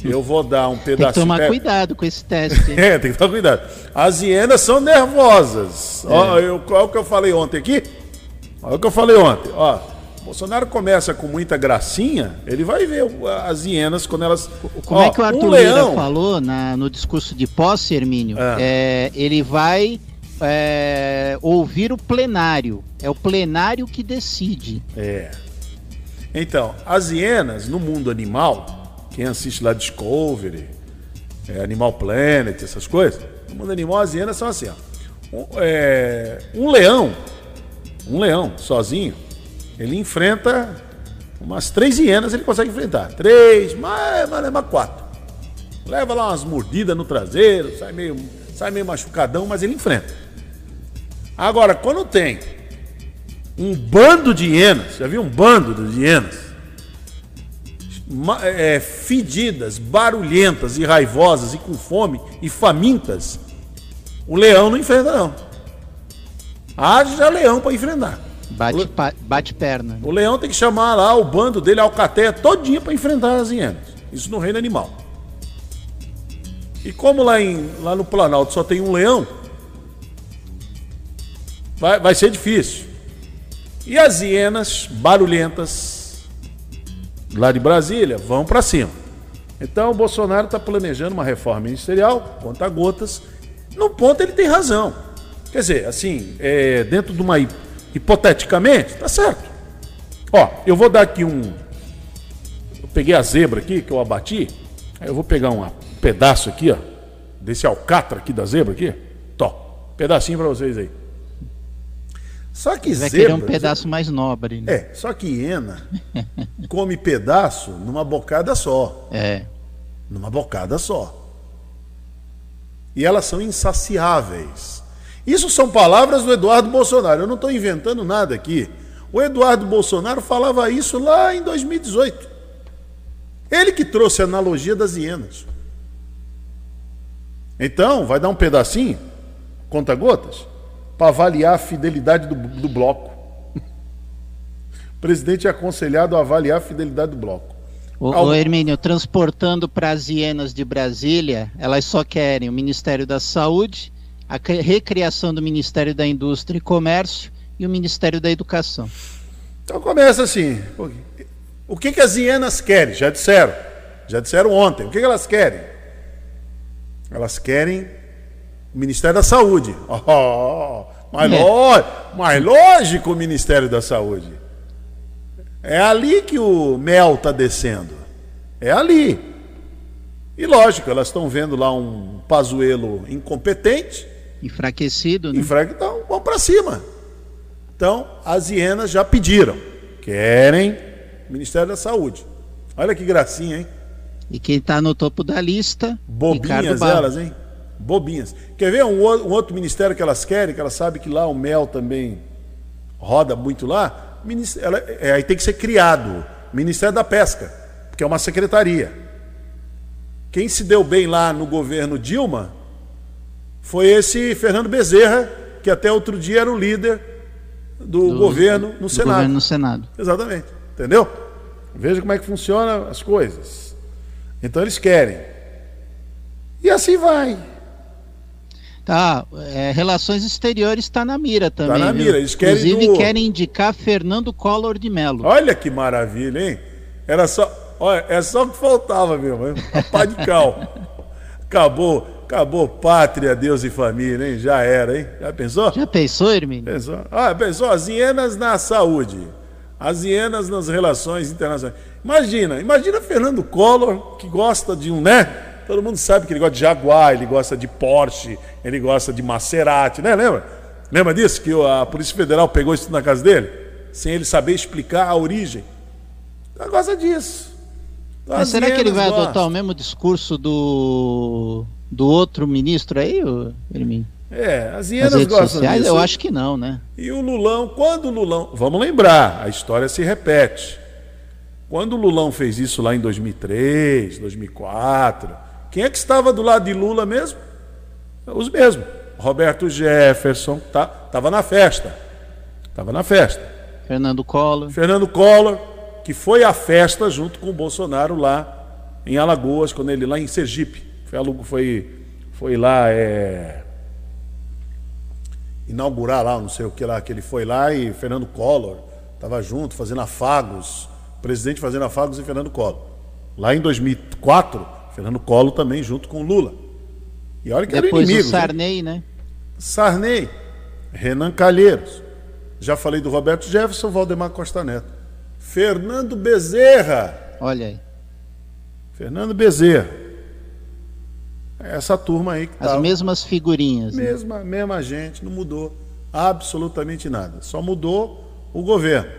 Eu vou dar um pedacinho. Tem que tomar é, cuidado com esse teste. é, tem que tomar cuidado. As hienas são nervosas. É. Ó, eu, qual que eu falei ontem aqui? Olha o que eu falei ontem. Ó, Bolsonaro começa com muita gracinha, ele vai ver as hienas quando elas. Como ó, é que o Arthur um Lira falou na, no discurso de posse, Hermínio? É. É, ele vai é, ouvir o plenário. É o plenário que decide. É. Então, as hienas no mundo animal, quem assiste lá Discovery, é, Animal Planet, essas coisas, no mundo animal as hienas são assim, ó. Um, é, um leão, um leão sozinho, ele enfrenta umas três hienas, ele consegue enfrentar. Três, mas, mas leva quatro. Leva lá umas mordidas no traseiro, sai meio, sai meio machucadão, mas ele enfrenta. Agora, quando tem um bando de hienas, já viu um bando de hienas? é, fedidas, barulhentas e raivosas e com fome e famintas, o leão não enfrenta, não. Haja leão para enfrentar. Bate, bate perna. O leão tem que chamar lá o bando dele, a alcateia, todinha para enfrentar as hienas. Isso no reino animal. E como lá, em, lá no Planalto só tem um leão, vai, vai ser difícil. E as hienas barulhentas lá de Brasília vão para cima. Então o Bolsonaro está planejando uma reforma ministerial, conta gotas. No ponto ele tem razão. Quer dizer, assim, é, dentro de uma. Hipoteticamente, tá certo. Ó, eu vou dar aqui um. Eu peguei a zebra aqui que eu abati. Aí eu vou pegar um pedaço aqui, ó. Desse alcatra aqui da zebra aqui. Tó. Pedacinho para vocês aí. Só que Vai zebra. Querer um pedaço mais nobre. Né? É, só que hiena come pedaço numa bocada só. É. Numa bocada só. E elas são insaciáveis. Isso são palavras do Eduardo Bolsonaro. Eu não estou inventando nada aqui. O Eduardo Bolsonaro falava isso lá em 2018. Ele que trouxe a analogia das hienas. Então, vai dar um pedacinho, conta gotas, para avaliar a fidelidade do, do bloco. o presidente é aconselhado a avaliar a fidelidade do bloco. O, o Hermínio, transportando para as hienas de Brasília, elas só querem o Ministério da Saúde, a recriação do Ministério da Indústria e Comércio e o Ministério da Educação. Então começa assim. O que, que as hienas querem? Já disseram. Já disseram ontem. O que, que elas querem? Elas querem Ministério da Saúde. Oh, mais, é. mais lógico o Ministério da Saúde. É ali que o mel está descendo. É ali. E lógico, elas estão vendo lá um Pazuelo incompetente. Enfraquecido, né? Enfraquecido, então vão para cima. Então, as hienas já pediram. Querem Ministério da Saúde. Olha que gracinha, hein? E quem está no topo da lista? Bobinhas elas, hein? Bobinhas. Quer ver um, um, outro ministério que elas querem, que elas sabem que lá o mel também roda muito lá? Ela, é, aí tem que ser criado. Ministério da Pesca, que é uma secretaria. Quem se deu bem lá no governo Dilma foi esse Fernando Bezerra, que até outro dia era o líder do, do governo no do Senado. Governo no Senado. Exatamente. Entendeu? Veja como é que funciona as coisas. Então eles querem. E assim vai. Tá, é, relações exteriores está na mira também. Está na mira, eles querem Inclusive do... querem indicar Fernando Collor de Mello. Olha que maravilha, hein? Era só, olha, é só o que faltava mesmo, pá de cal. Acabou, acabou pátria, Deus e família, hein? Já era, hein? Já pensou? Já pensou, Hermínio? Pensou? Ah, pensou, as hienas na saúde, as hienas nas relações internacionais. Imagina, imagina Fernando Collor, que gosta de um, né? Todo mundo sabe que ele gosta de Jaguar, ele gosta de Porsche, ele gosta de Maserati, né? Lembra? Lembra disso? Que a Polícia Federal pegou isso na casa dele? Sem ele saber explicar a origem. Ele gosta disso. Mas será que ele vai gostam. adotar o mesmo discurso do, do outro ministro aí, Hermínio? É, as hienas gostam sociais, disso. Eu acho que não, né? E o Lulão, quando o Lulão. Vamos lembrar, a história se repete. Quando o Lulão fez isso lá em 2003, 2004, quem é que estava do lado de Lula mesmo? Os mesmos. Roberto Jefferson, tá, tava na festa. Tava na festa. Fernando Collor. Fernando Collor, que foi à festa junto com o Bolsonaro lá em Alagoas, quando ele lá em Sergipe. Foi, foi, foi lá é, inaugurar lá, não sei o que lá, que ele foi lá e Fernando Collor estava junto, fazendo afagos, o presidente fazendo afagos e Fernando Collor. Lá em 2004, Fernando Collor também junto com Lula. E olha que Depois era inimigo. O Sarney, né? Sarney, Renan Calheiros. Já falei do Roberto Jefferson, Valdemar Costa Neto. Fernando Bezerra. Olha aí. Fernando Bezerra. Essa turma aí que As mesmas figurinhas. Né? Mesma, né? mesma gente, não mudou absolutamente nada. Só mudou o governo.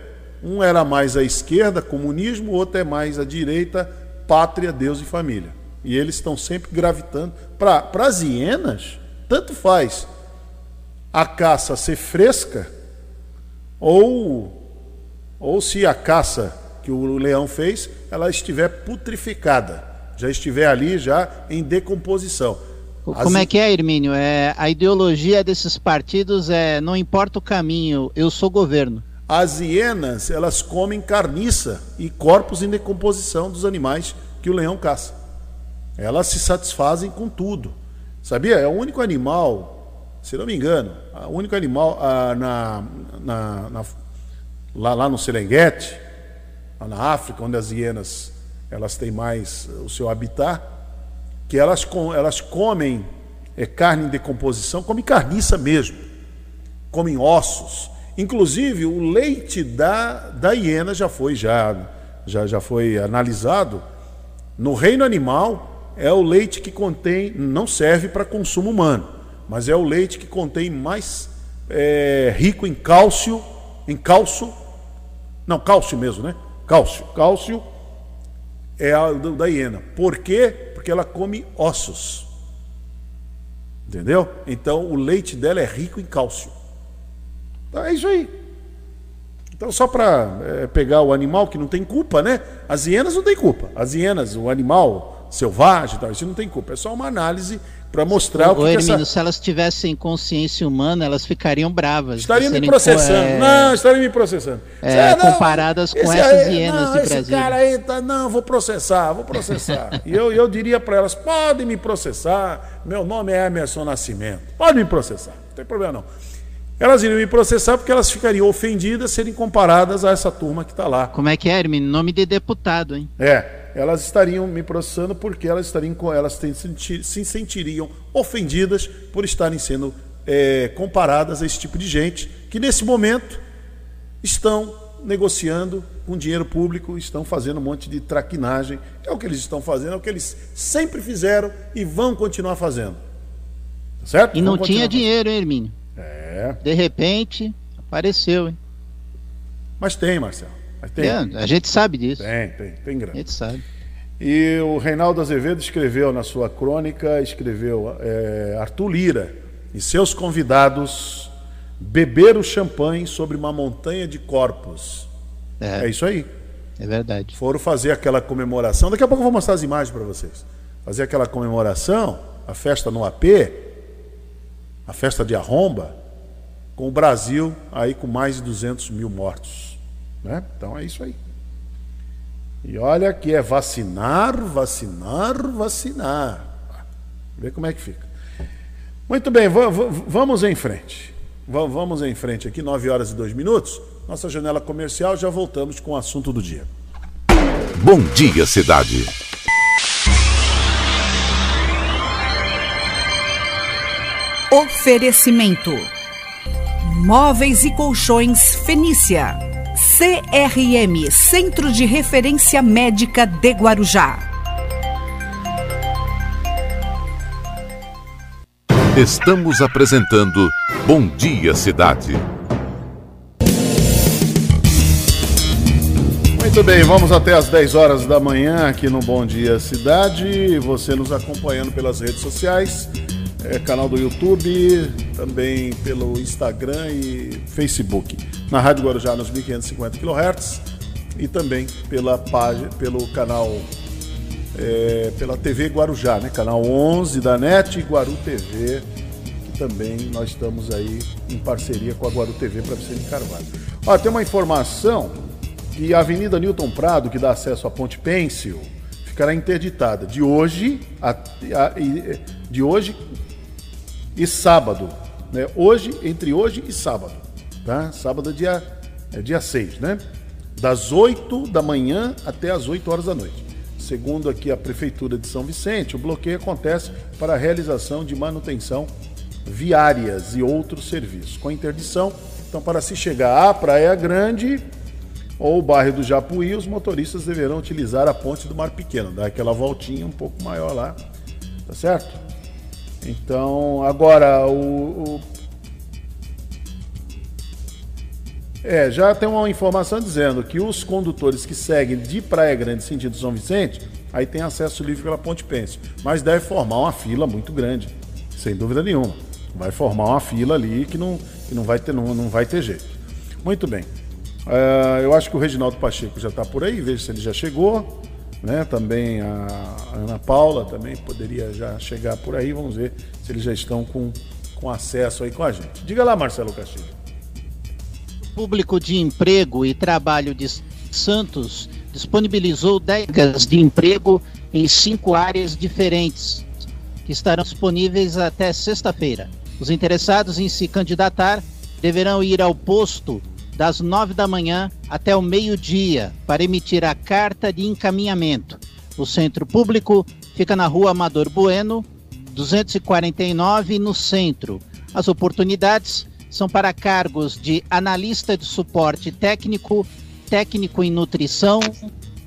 Um era mais à esquerda, comunismo, o outro é mais à direita, pátria, Deus e família. E eles estão sempre gravitando. Para as hienas, tanto faz a caça ser fresca ou, ou se a caça que o leão fez, ela estiver putrificada, já estiver ali já em decomposição. Como As... é que é, Hermínio? É, a ideologia desses partidos é não importa o caminho, eu sou governo. As hienas, elas comem carniça e corpos em decomposição dos animais que o leão caça. Elas se satisfazem com tudo. Sabia? É o único animal, se não me engano, o único animal ah, na, na, na, lá, lá no Serengeti, lá na África, onde as hienas elas têm mais o seu habitat, que elas, elas comem é, carne em decomposição, comem carniça mesmo, comem ossos. Inclusive, o leite da, da hiena já foi, já, já, já foi analisado. No reino animal, é o leite que contém, não serve para consumo humano, mas é o leite que contém mais é, rico em cálcio, em cálcio, não, cálcio mesmo, né? Cálcio. Cálcio é a da hiena. Por quê? Porque ela come ossos. Entendeu? Então o leite dela é rico em cálcio. Então é isso aí. Então, só para é, pegar o animal que não tem culpa, né? As hienas não tem culpa. As hienas, o animal selvagem, tal, isso não tem culpa. É só uma análise para mostrar o, o que, Hermínio, essa... se elas tivessem consciência humana, elas ficariam bravas. Estariam me processando. É... Não, estariam me processando. É, não, comparadas com essas aí, hienas não, de esse Brasil. cara aí tá, não, vou processar, vou processar. e eu, eu diria para elas, podem me processar, meu nome é Emerson Nascimento, pode me processar, não tem problema não. Elas iriam me processar porque elas ficariam ofendidas serem comparadas a essa turma que está lá. Como é que é, Hermínio? Nome de deputado, hein? É, elas estariam me processando porque elas estariam elas se sentiriam ofendidas por estarem sendo é, comparadas a esse tipo de gente que nesse momento estão negociando com dinheiro público, estão fazendo um monte de traquinagem. É o que eles estão fazendo, é o que eles sempre fizeram e vão continuar fazendo. Certo? E não tinha dinheiro, hein, Hermínio? É. De repente, apareceu, hein? Mas tem, Marcelo. Mas tem. É, a gente sabe disso. Tem, tem, tem grande. A gente sabe. E o Reinaldo Azevedo escreveu na sua crônica, escreveu é, Arthur Lira e seus convidados beberam champanhe sobre uma montanha de corpos. É, é isso aí. É verdade. Foram fazer aquela comemoração. Daqui a pouco eu vou mostrar as imagens para vocês. Fazer aquela comemoração, a festa no AP, a festa de arromba, com o Brasil aí com mais de 200 mil mortos. Né? Então é isso aí. E olha que é vacinar, vacinar, vacinar. Vê como é que fica. Muito bem, vamos em frente. Vamos em frente aqui, 9 horas e 2 minutos. Nossa janela comercial, já voltamos com o assunto do dia. Bom dia, cidade. Oferecimento: Móveis e Colchões Fenícia. CRM Centro de Referência Médica de Guarujá. Estamos apresentando Bom Dia Cidade. Muito bem, vamos até às 10 horas da manhã aqui no Bom Dia Cidade. Você nos acompanhando pelas redes sociais é, canal do YouTube, também pelo Instagram e Facebook. Na Rádio Guarujá nos 1550 kHz e também pela página, pelo canal é, pela TV Guarujá, né? Canal 11 da NET e Guaru TV, que também nós estamos aí em parceria com a Guaru TV para Vicente Carvalho. Ó, tem uma informação que a Avenida Newton Prado, que dá acesso à Ponte Pêncil, ficará interditada de hoje a, a, de hoje e sábado. Né? Hoje, entre hoje e sábado. Tá? Sábado é dia, é dia 6, né? Das 8 da manhã até as 8 horas da noite. Segundo aqui a Prefeitura de São Vicente, o bloqueio acontece para a realização de manutenção viárias e outros serviços. Com interdição, então para se chegar à Praia Grande ou o bairro do Japuí, os motoristas deverão utilizar a ponte do Mar Pequeno, dar aquela voltinha um pouco maior lá, tá certo? Então, agora o, o, É, já tem uma informação dizendo que os condutores que seguem de Praia Grande sentido São Vicente, aí tem acesso livre pela Ponte Pêncil, mas deve formar uma fila muito grande, sem dúvida nenhuma. Vai formar uma fila ali que não, que não, vai, ter, não, não vai ter jeito. Muito bem. Uh, eu acho que o Reginaldo Pacheco já está por aí, veja se ele já chegou. Né? Também a Ana Paula também poderia já chegar por aí. Vamos ver se eles já estão com, com acesso aí com a gente. Diga lá, Marcelo Castilho. Público de Emprego e Trabalho de Santos disponibilizou 10 de emprego em cinco áreas diferentes, que estarão disponíveis até sexta-feira. Os interessados em se candidatar deverão ir ao posto das nove da manhã até o meio-dia para emitir a carta de encaminhamento. O centro público fica na rua Amador Bueno, 249, no centro. As oportunidades são para cargos de analista de suporte técnico, técnico em nutrição,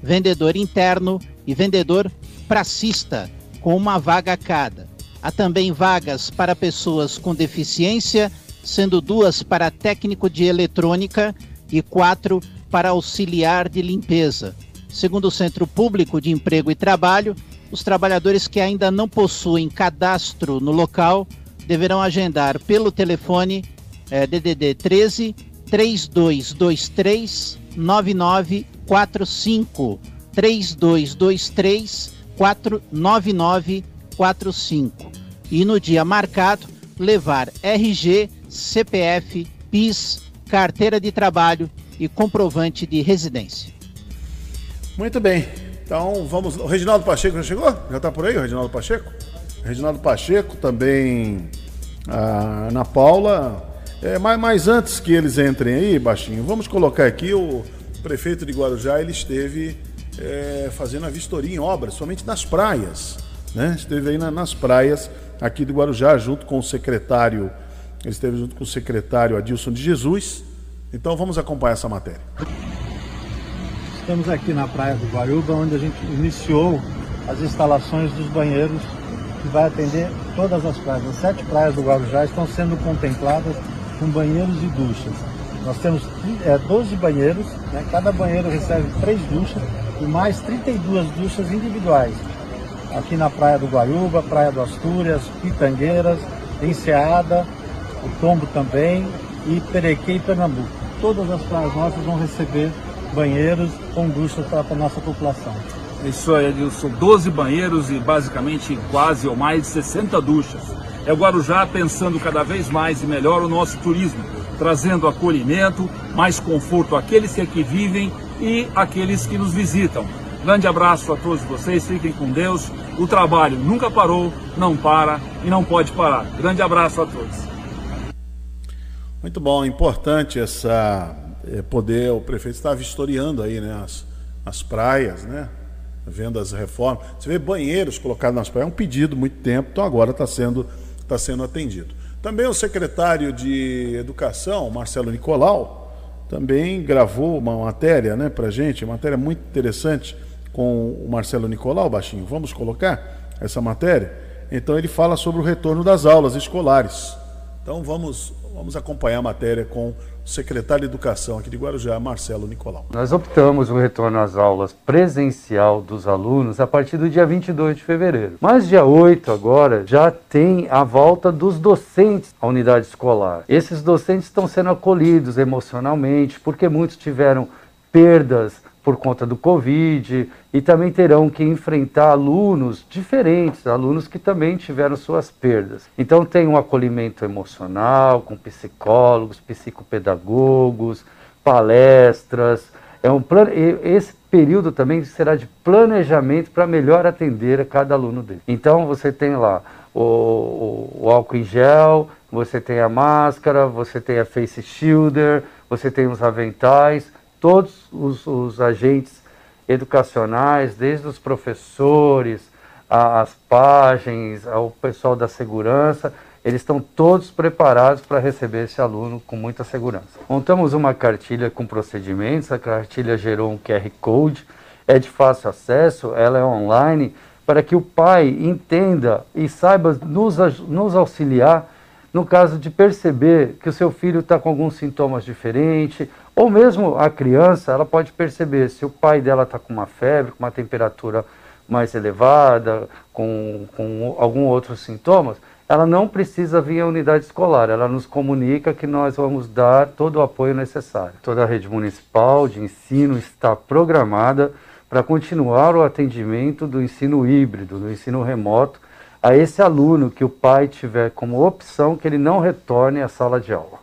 vendedor interno e vendedor pracista, com uma vaga a cada. Há também vagas para pessoas com deficiência, sendo duas para técnico de eletrônica e quatro para auxiliar de limpeza. Segundo o Centro Público de Emprego e Trabalho, os trabalhadores que ainda não possuem cadastro no local deverão agendar pelo telefone é, DDD 13 3223 9945 3223 49945 e no dia marcado levar RG, CPF, PIS, carteira de trabalho e comprovante de residência. Muito bem. Então vamos. O Reginaldo Pacheco já chegou? Já está por aí, o Reginaldo Pacheco? Reginaldo Pacheco, também a Ana Paula. É, mas, mas antes que eles entrem aí, baixinho, vamos colocar aqui o prefeito de Guarujá, ele esteve é, fazendo a vistoria em obras, somente nas praias. Né? Esteve aí na, nas praias aqui de Guarujá, junto com o secretário, ele esteve junto com o secretário Adilson de Jesus. Então vamos acompanhar essa matéria. Estamos aqui na praia do Guaruba, onde a gente iniciou as instalações dos banheiros que vai atender todas as praias. As sete praias do Guarujá estão sendo contempladas com banheiros e duchas. Nós temos é, 12 banheiros, né? cada banheiro recebe três duchas e mais 32 duchas individuais. Aqui na Praia do Guaruba, Praia do Astúrias, Pitangueiras, Enseada, o Tombo também e Perequê e Pernambuco. Todas as praias nossas vão receber banheiros com duchas para a nossa população. Isso aí, Edilson, 12 banheiros e basicamente quase ou mais de 60 duchas. É o Guarujá pensando cada vez mais e melhor o nosso turismo, trazendo acolhimento, mais conforto àqueles que aqui vivem e aqueles que nos visitam. Grande abraço a todos vocês, fiquem com Deus. O trabalho nunca parou, não para e não pode parar. Grande abraço a todos. Muito bom, importante essa é, poder, o prefeito está vistoriando aí, né, as, as praias, né, vendo as reformas. Você vê banheiros colocados nas praias, é um pedido muito tempo, então agora está sendo, tá sendo atendido. Também o secretário de Educação, Marcelo Nicolau, também gravou uma matéria né, para gente, uma matéria muito interessante com o Marcelo Nicolau, baixinho. Vamos colocar essa matéria? Então ele fala sobre o retorno das aulas escolares. Então vamos, vamos acompanhar a matéria com o secretário de Educação aqui de Guarujá, Marcelo Nicolau. Nós optamos o retorno às aulas presencial dos alunos a partir do dia 22 de fevereiro. Mas dia 8 agora já tem a volta dos docentes à unidade escolar. Esses docentes estão sendo acolhidos emocionalmente porque muitos tiveram perdas por conta do Covid e também terão que enfrentar alunos diferentes, alunos que também tiveram suas perdas. Então tem um acolhimento emocional com psicólogos, psicopedagogos, palestras. É um plan... Esse período também será de planejamento para melhor atender a cada aluno dele. Então você tem lá o, o, o álcool em gel, você tem a máscara, você tem a face shielder, você tem os aventais todos os, os agentes educacionais, desde os professores, as páginas, ao pessoal da segurança, eles estão todos preparados para receber esse aluno com muita segurança. Montamos uma cartilha com procedimentos, a cartilha gerou um QR Code, é de fácil acesso, ela é online, para que o pai entenda e saiba nos, nos auxiliar no caso de perceber que o seu filho está com alguns sintomas diferentes, ou mesmo a criança, ela pode perceber se o pai dela está com uma febre, com uma temperatura mais elevada, com, com algum outros sintomas, ela não precisa vir à unidade escolar, ela nos comunica que nós vamos dar todo o apoio necessário. Toda a rede municipal de ensino está programada para continuar o atendimento do ensino híbrido, do ensino remoto, a esse aluno que o pai tiver como opção que ele não retorne à sala de aula.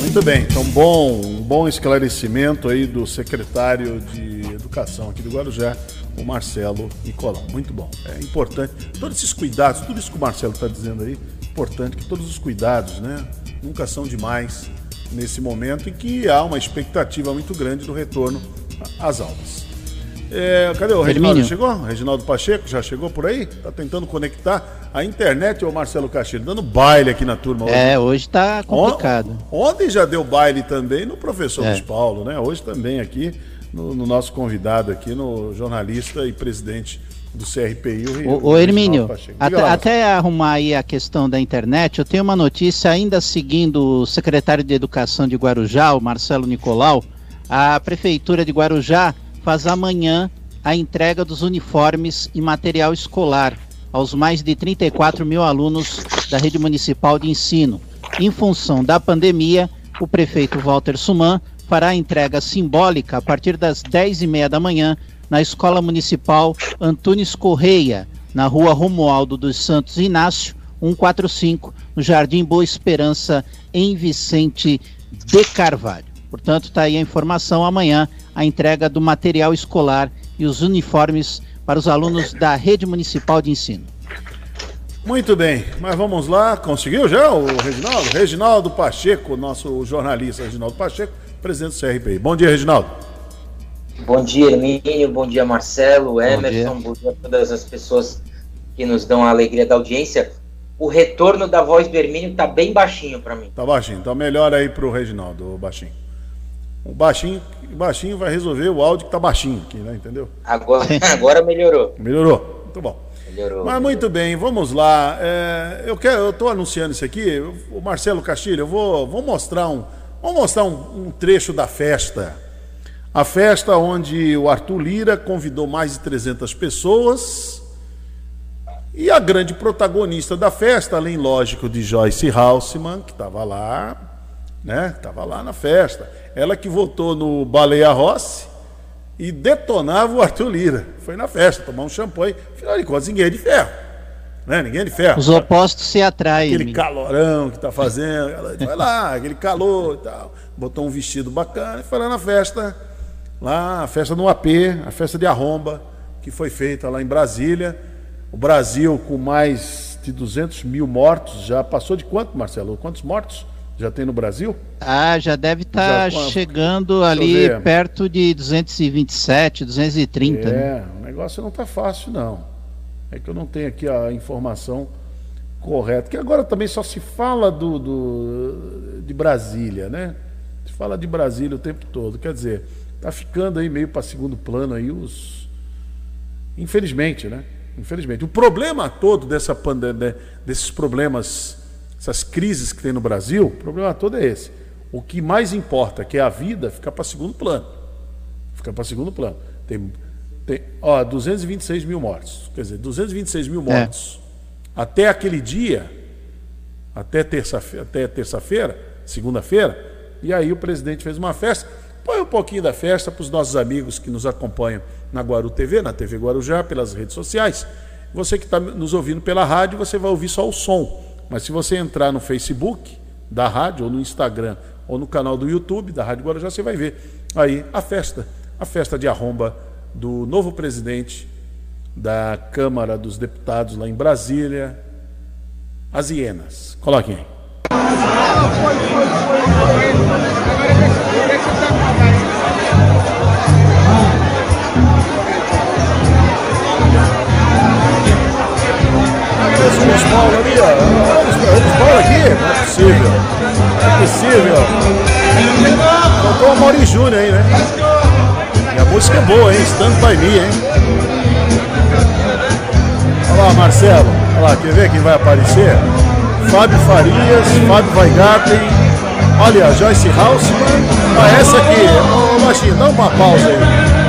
Muito bem, então bom, um bom esclarecimento aí do secretário de Educação aqui do Guarujá, o Marcelo Nicolau. Muito bom. É importante. Todos esses cuidados, tudo isso que o Marcelo está dizendo aí, importante que todos os cuidados, né? Nunca são demais nesse momento em que há uma expectativa muito grande do retorno às aulas. É, cadê o Reginaldo? Chegou? Reginaldo Pacheco já chegou por aí? Tá tentando conectar a internet ou Marcelo Castilho? Dando baile aqui na turma hoje. É, hoje tá complicado. Ontem já deu baile também no professor é. Luiz Paulo, né? Hoje também aqui no, no, nosso convidado aqui, no jornalista e presidente do CRPI, o, o, o Hermínio, até, até, arrumar aí a questão da internet, eu tenho uma notícia ainda seguindo o secretário de Educação de Guarujá, o Marcelo Nicolau, a Prefeitura de Guarujá faz amanhã a entrega dos uniformes e material escolar aos mais de 34 mil alunos da rede municipal de ensino. Em função da pandemia, o prefeito Walter Suman fará a entrega simbólica a partir das 10h30 da manhã na Escola Municipal Antunes Correia, na rua Romualdo dos Santos Inácio, 145, no Jardim Boa Esperança, em Vicente de Carvalho. Portanto, está aí a informação amanhã, a entrega do material escolar e os uniformes para os alunos da Rede Municipal de Ensino. Muito bem, mas vamos lá. Conseguiu já o Reginaldo? Reginaldo Pacheco, nosso jornalista Reginaldo Pacheco, presidente do CRPI. Bom dia, Reginaldo. Bom dia, Hermínio. Bom dia, Marcelo, Emerson. Bom dia. Bom dia a todas as pessoas que nos dão a alegria da audiência. O retorno da voz do Hermínio tá bem baixinho para mim. Tá baixinho. Então melhor aí pro Reginaldo, o baixinho. O baixinho, o baixinho vai resolver o áudio que tá baixinho aqui, né? Entendeu? Agora, agora melhorou. Melhorou. Muito bom. Melhorou, Mas melhorou. muito bem, vamos lá. É, eu quero, eu tô anunciando isso aqui. O Marcelo Castilho, eu vou, vou mostrar um, vou mostrar um, um trecho da festa a festa onde o Arthur Lira convidou mais de 300 pessoas. E a grande protagonista da festa, além, lógico, de Joyce Halseman, que estava lá, né? Estava lá na festa. Ela que votou no Baleia Rossi e detonava o Arthur Lira. Foi na festa, tomar um champanhe. Afinal de contas, ninguém é de ferro. Né? Ninguém é de ferro. Os opostos se atraem. Aquele calorão que está fazendo. Vai lá, aquele calor e tal. Botou um vestido bacana e foi lá na festa lá a festa no AP, a festa de arromba, que foi feita lá em Brasília. O Brasil, com mais de 200 mil mortos, já passou de quanto, Marcelo? Quantos mortos já tem no Brasil? Ah, já deve estar tá chegando ali perto de 227, 230. Né? É, né? o negócio não está fácil, não. É que eu não tenho aqui a informação correta. Que agora também só se fala do, do de Brasília, né? Se fala de Brasília o tempo todo. Quer dizer, Está ficando aí meio para segundo plano aí os. Infelizmente, né? Infelizmente. O problema todo dessa pandemia, desses problemas, essas crises que tem no Brasil, o problema todo é esse. O que mais importa, que é a vida, fica para segundo plano. Fica para segundo plano. Tem, tem ó, 226 mil mortos. Quer dizer, 226 mil é. mortos. É. Até aquele dia, até terça-feira, até terça-feira, segunda-feira, e aí o presidente fez uma festa. Põe um pouquinho da festa para os nossos amigos que nos acompanham na Guaru TV, na TV Guarujá, pelas redes sociais. Você que está nos ouvindo pela rádio, você vai ouvir só o som. Mas se você entrar no Facebook da rádio, ou no Instagram, ou no canal do YouTube da Rádio Guarujá, você vai ver aí a festa, a festa de arromba do novo presidente da Câmara dos Deputados lá em Brasília, as hienas. Coloquem aí. Luiz Paulo ali, ó. Luiz Paulo aqui? Não é possível. Não é possível. Faltou o Mauri Júnior aí, né? E a música é boa, hein? Stand by me, hein? Olha lá, Marcelo. Olha lá, quer ver quem vai aparecer? Fábio Farias, Fábio Weigarten. Olha, Joyce Hausmann. Ah, essa aqui. Ô, Machinho, dá uma pausa aí.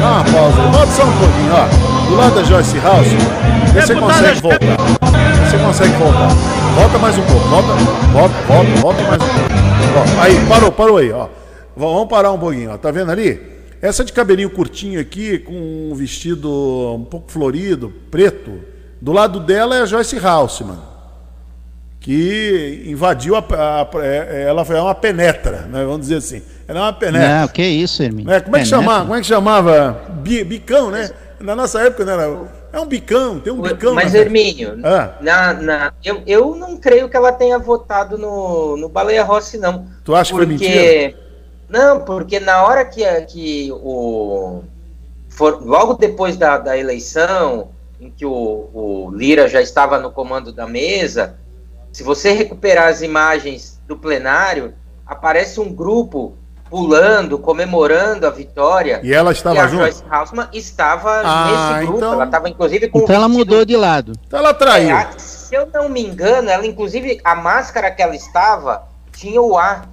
Dá uma pausa aí. Volta só um pouquinho, ó. Do lado da Joyce Hausmann Vê se você consegue voltar. Você consegue voltar. Volta mais um pouco. Volta, volta, volta, volta mais um pouco. Ó, aí, parou, parou aí, ó. Vamos parar um pouquinho, ó. Tá vendo ali? Essa de cabelinho curtinho aqui, com um vestido um pouco florido, preto. Do lado dela é a Joyce Haussmann, que invadiu a, a, a é, ela foi uma penetra, né? vamos dizer assim. Ela é uma penetra. Não, que isso, Hermínio. Né? Como, é que chamava, como é que chamava? Bicão, né? Na nossa época não era. É um bicão, tem um bicão. Mas, Hermínio, ah. na, na, eu, eu não creio que ela tenha votado no, no Baleia Rossi, não. Tu acha porque, que foi mentira? Não, porque na hora que, que o. For, logo depois da, da eleição, em que o, o Lira já estava no comando da mesa, se você recuperar as imagens do plenário, aparece um grupo pulando, comemorando a vitória. E ela estava e a junto? Joyce Hausman estava ah, nesse grupo. Então... Ela estava, inclusive, com. Então ela mudou de lado. Então ela traiu. É, se eu não me engano, ela, inclusive, a máscara que ela estava tinha o A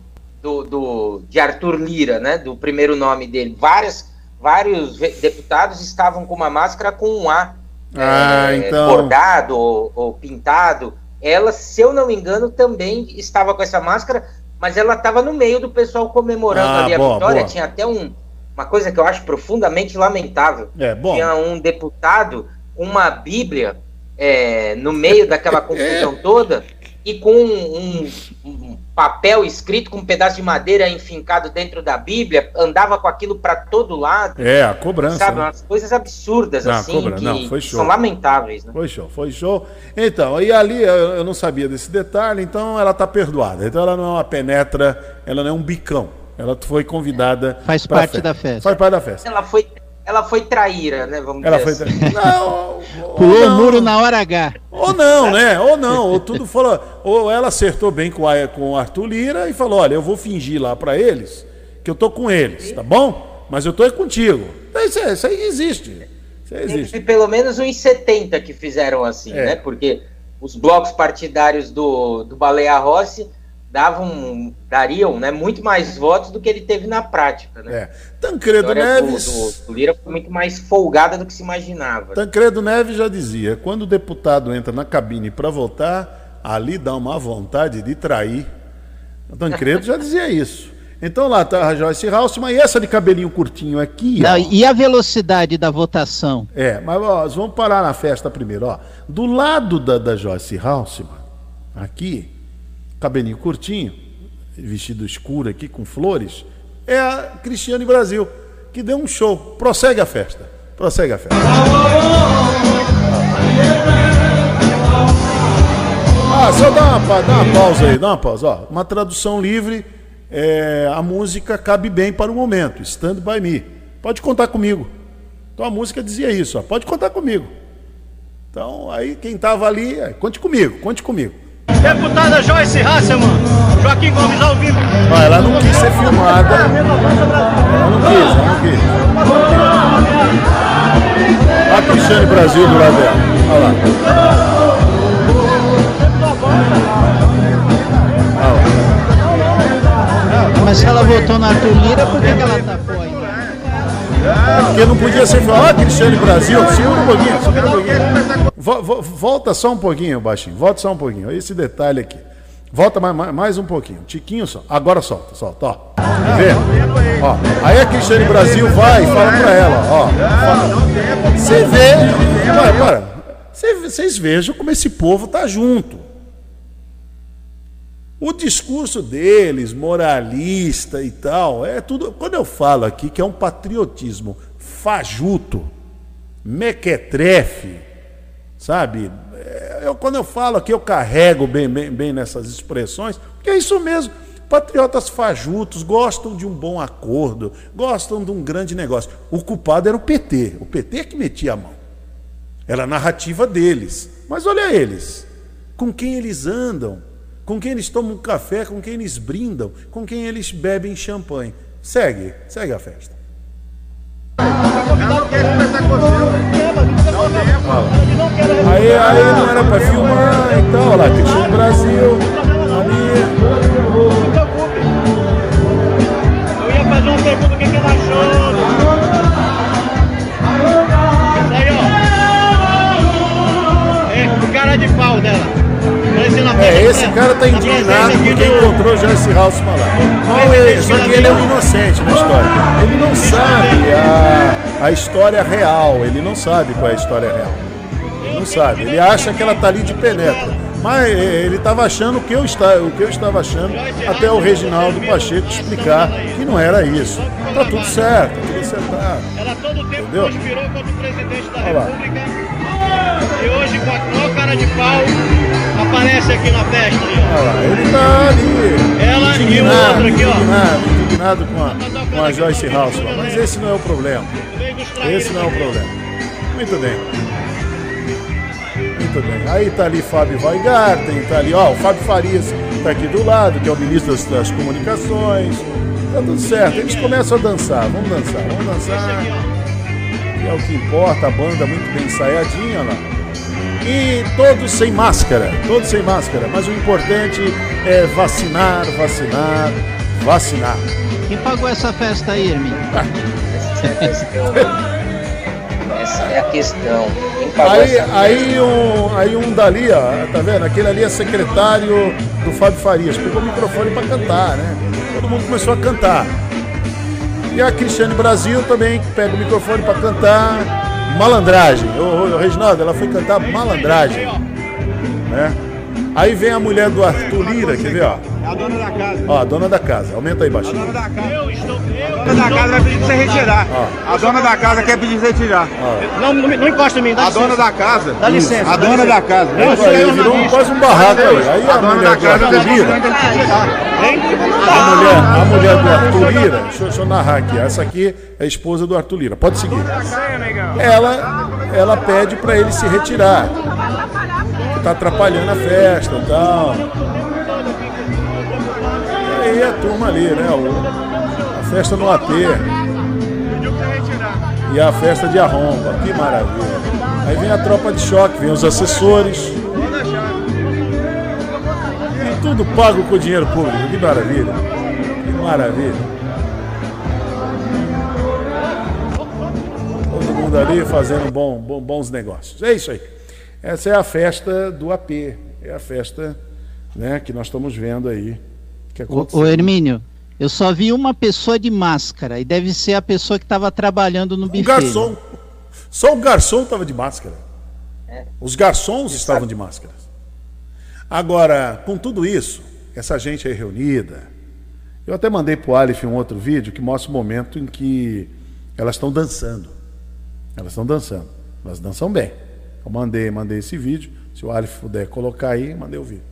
do, do, de Arthur Lira, né? Do primeiro nome dele. Várias, vários deputados estavam com uma máscara com um A. Ah, é, então... Bordado ou, ou pintado. Ela, se eu não me engano, também estava com essa máscara mas ela estava no meio do pessoal comemorando ah, ali a boa, vitória. Boa. Tinha até um, uma coisa que eu acho profundamente lamentável. É, bom. Tinha um deputado com uma Bíblia é, no meio daquela confusão toda e com um, um, papel escrito com um pedaço de madeira enfincado dentro da Bíblia, andava com aquilo para todo lado. É, a cobrança. Sabe, né? umas coisas absurdas, não, assim, que não, foi show. são lamentáveis. Né? Foi show, foi show. Então, e ali eu não sabia desse detalhe, então ela tá perdoada. Então ela não é uma penetra, ela não é um bicão. Ela foi convidada. Faz parte festa. da festa. Faz parte da festa. Ela foi ela foi traíra, né? Vamos ela dizer foi assim. Não, Pulou o muro na hora H. Ou não, né? Ou não. Ou tudo falou. Ou ela acertou bem com, a, com o Arthur Lira e falou: olha, eu vou fingir lá para eles que eu tô com eles, tá bom? Mas eu tô contigo. Isso, isso aí existe. Isso aí existe. pelo menos uns 70 que fizeram assim, é. né? Porque os blocos partidários do, do Baleia Rossi davam, dariam né, muito mais votos do que ele teve na prática. Né? É. Tancredo Neves. Do, do, do, Lira foi muito mais folgada do que se imaginava. Tancredo Neves já dizia: quando o deputado entra na cabine para votar, ali dá uma vontade de trair. Tancredo já dizia isso. Então lá está a Joyce Halsman e essa de cabelinho curtinho aqui. Não, e a velocidade da votação? É, mas ó, vamos parar na festa primeiro. Ó. Do lado da, da Joyce Halsman, aqui, cabelinho curtinho, vestido escuro aqui com flores, é a Cristiane Brasil, que deu um show. Prossegue a festa. Prossegue a festa. Ah, só dá uma, dá uma pausa aí, dá uma pausa. Ó, uma tradução livre, é, a música cabe bem para o momento. Stand by me. Pode contar comigo. Então a música dizia isso, ó, pode contar comigo. Então aí quem estava ali, é, conte comigo, conte comigo. Deputada Joyce Hasselman, Joaquim Gomes ao vivo. Ah, ela não quis ser filmada. Ela não quis, ela não quis. Olha a Cristiane Brasil do lado dela. Olha lá. Mas se ela votou na Tulira, por que, que ela tapou aí? Porque não podia ser. Ó, oh, Cristiane Brasil, segura um pouquinho, segura um pouquinho. Volta só um pouquinho, baixinho. Volta só um pouquinho. Esse detalhe aqui. Volta mais, mais um pouquinho. Tiquinho só. Agora solta, solta, ó. Vê? Ó. Aí a Cristiane Brasil vai e fala pra ela, ó. Você vê. Para, para. Vocês vejam como esse povo tá junto. O discurso deles, moralista e tal, é tudo. Quando eu falo aqui que é um patriotismo fajuto, mequetrefe, sabe? É, eu, quando eu falo aqui, eu carrego bem, bem, bem nessas expressões, porque é isso mesmo. Patriotas fajutos gostam de um bom acordo, gostam de um grande negócio. O culpado era o PT, o PT é que metia a mão. Era a narrativa deles. Mas olha eles, com quem eles andam com quem eles tomam café, com quem eles brindam, com quem eles bebem champanhe. Segue, segue a festa. Aí, aí não era para filmar, então, olha lá, Cristiano Brasil, ali. Eu ia fazer uma pergunta, o que, que ela achou? Isso aí, ó. cara de pau dela. É, esse cara tá indignado porque encontrou Joyce. Não, ele- só que ele é um inocente na história. Ele não sabe a, a história real. Ele não sabe qual é a história real. Ele não sabe. Ele acha que ela tá ali de penetra. Mas eh, ele estava achando o que, eu está, o que eu estava achando até o Reginaldo Pacheco explicar que não era isso. Tá tudo certo, tudo acertado. Ela todo tempo conspirou contra o presidente da. República. E hoje, com a maior cara de pau, aparece aqui na festa. ó. Olha lá, ele tá ali. Ela e o outro aqui, ó. indignado, indignado com a, com a Joyce Halseman. Mas esse não é o problema. Esse não é o problema. Muito bem. Muito bem. Aí tá ali Fábio Weigarten, tá ali, ó, o Fábio Farias tá aqui do lado, que é o ministro das, das comunicações. Tá tudo certo. Eles começam a dançar. Vamos dançar, vamos dançar. Que é o que importa, a banda muito bem ensaiadinha lá. E todos sem máscara, todos sem máscara. Mas o importante é vacinar, vacinar, vacinar. Quem pagou essa festa aí, Hermínio? Essa é a questão. Quem pagou Aí, essa aí, um, aí um dali, ó, tá vendo? Aquele ali é secretário do Fábio Farias. Pegou o microfone para cantar, né? Todo mundo começou a cantar. E a Cristiane Brasil também pega o microfone para cantar malandragem. Ô, Reginaldo, ela foi cantar malandragem. Né? Aí vem a mulher do Arthur Lira, quer ver, ó? É a dona da casa. Ó, a dona da casa. Aumenta aí baixinho. Eu estou. A dona da casa vai pedir pra você retirar. A dona da casa quer pedir pra você retirar. Não, não, não encosta em mim, dá A licença. dona da casa. Dá licença. A dona da casa. Não, Aí, isso aí é virou um- quase um barraco aí. Aí A a dona mulher da do casa Arthur tá Lira. A mulher, a mulher do Arthur Lira, deixa, eu- deixa eu narrar aqui. Essa aqui é a esposa do Arthur Lira. Pode seguir. Ela, ela pede para ele se retirar. Tá atrapalhando a festa e tal. E aí a turma ali, né? o- a festa no AT. E a festa de arromba. Que maravilha. Aí vem a tropa de choque, vem os assessores. E tudo pago com dinheiro público. Que maravilha. Que maravilha. Todo mundo ali fazendo bom, bom- bons negócios. É isso aí. Essa é a festa do AP. É a festa né, que nós estamos vendo aí. Que Ô, aconteceu. ô Hermínio, eu só vi uma pessoa de máscara e deve ser a pessoa que estava trabalhando no O buffet. garçom. Só o garçom estava de máscara. Os garçons estavam de máscaras. Agora, com tudo isso, essa gente aí reunida, eu até mandei para o Aleph um outro vídeo que mostra o momento em que elas estão dançando. Elas estão dançando. Elas dançam bem. Eu mandei, mandei esse vídeo. Se o Aleph puder colocar aí, mandei o vídeo.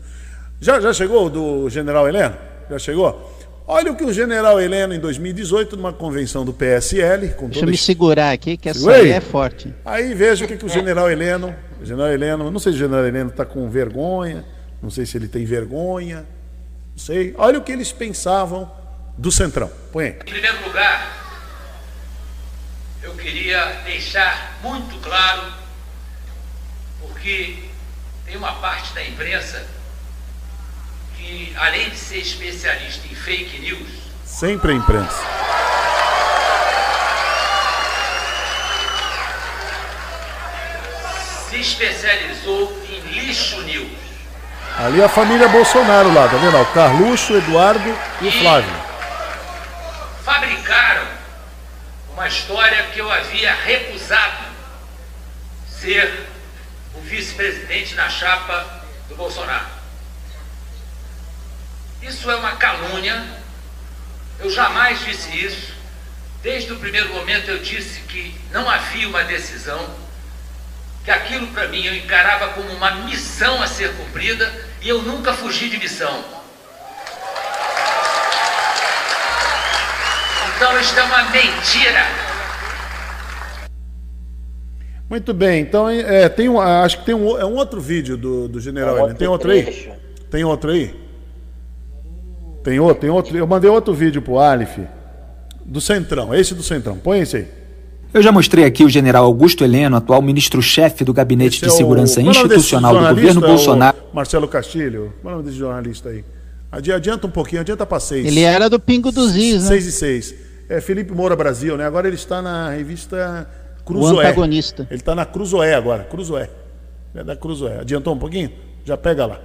Já, já chegou do general Heleno? Já chegou? Olha o que o general Heleno, em 2018, numa convenção do PSL, com Deixa eu me segurar aqui, que essa aí é forte. Aí veja o que, que o general Heleno, o general Heleno, não sei se o general Heleno está com vergonha, não sei se ele tem vergonha, não sei. Olha o que eles pensavam do Centrão. Põe aí. Em primeiro lugar, eu queria deixar muito claro, porque tem uma parte da imprensa que, além de ser especialista em fake news, Sempre a imprensa. se especializou em lixo news. Ali a família Bolsonaro lá, tá vendo? O Carluxo, Eduardo e o Flávio. Fabricaram uma história que eu havia recusado ser vice-presidente na chapa do Bolsonaro. Isso é uma calúnia. Eu jamais disse isso. Desde o primeiro momento eu disse que não havia uma decisão, que aquilo para mim eu encarava como uma missão a ser cumprida e eu nunca fugi de missão. Então isso é uma mentira. Muito bem, então é, tem um, acho que tem um, é um outro vídeo do, do general É um Heleno. Tem outro trecho. aí? Tem outro aí? Tem outro, tem outro. Eu mandei outro vídeo pro Aleph do Centrão, esse do Centrão. Põe esse aí. Eu já mostrei aqui o general Augusto Heleno, atual ministro-chefe do Gabinete Esse de é o- Segurança é o Institucional do governo É o Bolsonaro. Marcelo Castilho. Qual é o nome desse jornalista aí? Adi- Adianta um pouquinho, adianta para seis. Ele era do Pingo dos Is, né? Seis e seis. É Felipe Moura Brasil, né? Agora ele está na revista O Cruzoé. antagonista. Ele está na Cruzoé agora, Cruzoé. É da Cruzoé. Adiantou um pouquinho? Já pega lá.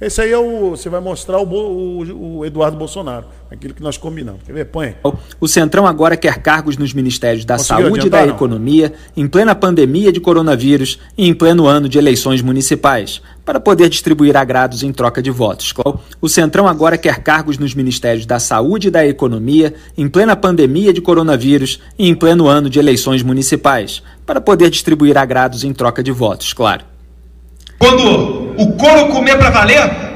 Esse aí é o. Você vai mostrar o, o, o, Eduardo Bolsonaro, aquilo que nós combinamos. Quer ver? Põe. O Centrão agora quer cargos nos Ministérios da Conseguiu Saúde e da não? Economia, em plena pandemia de coronavírus e em pleno ano de eleições municipais, para poder distribuir agrados em troca de votos. O Centrão agora quer cargos nos Ministérios da Saúde e da Economia, em plena pandemia de coronavírus e em pleno ano de eleições municipais, para poder distribuir agrados em troca de votos, claro. Quando o couro comer para valer,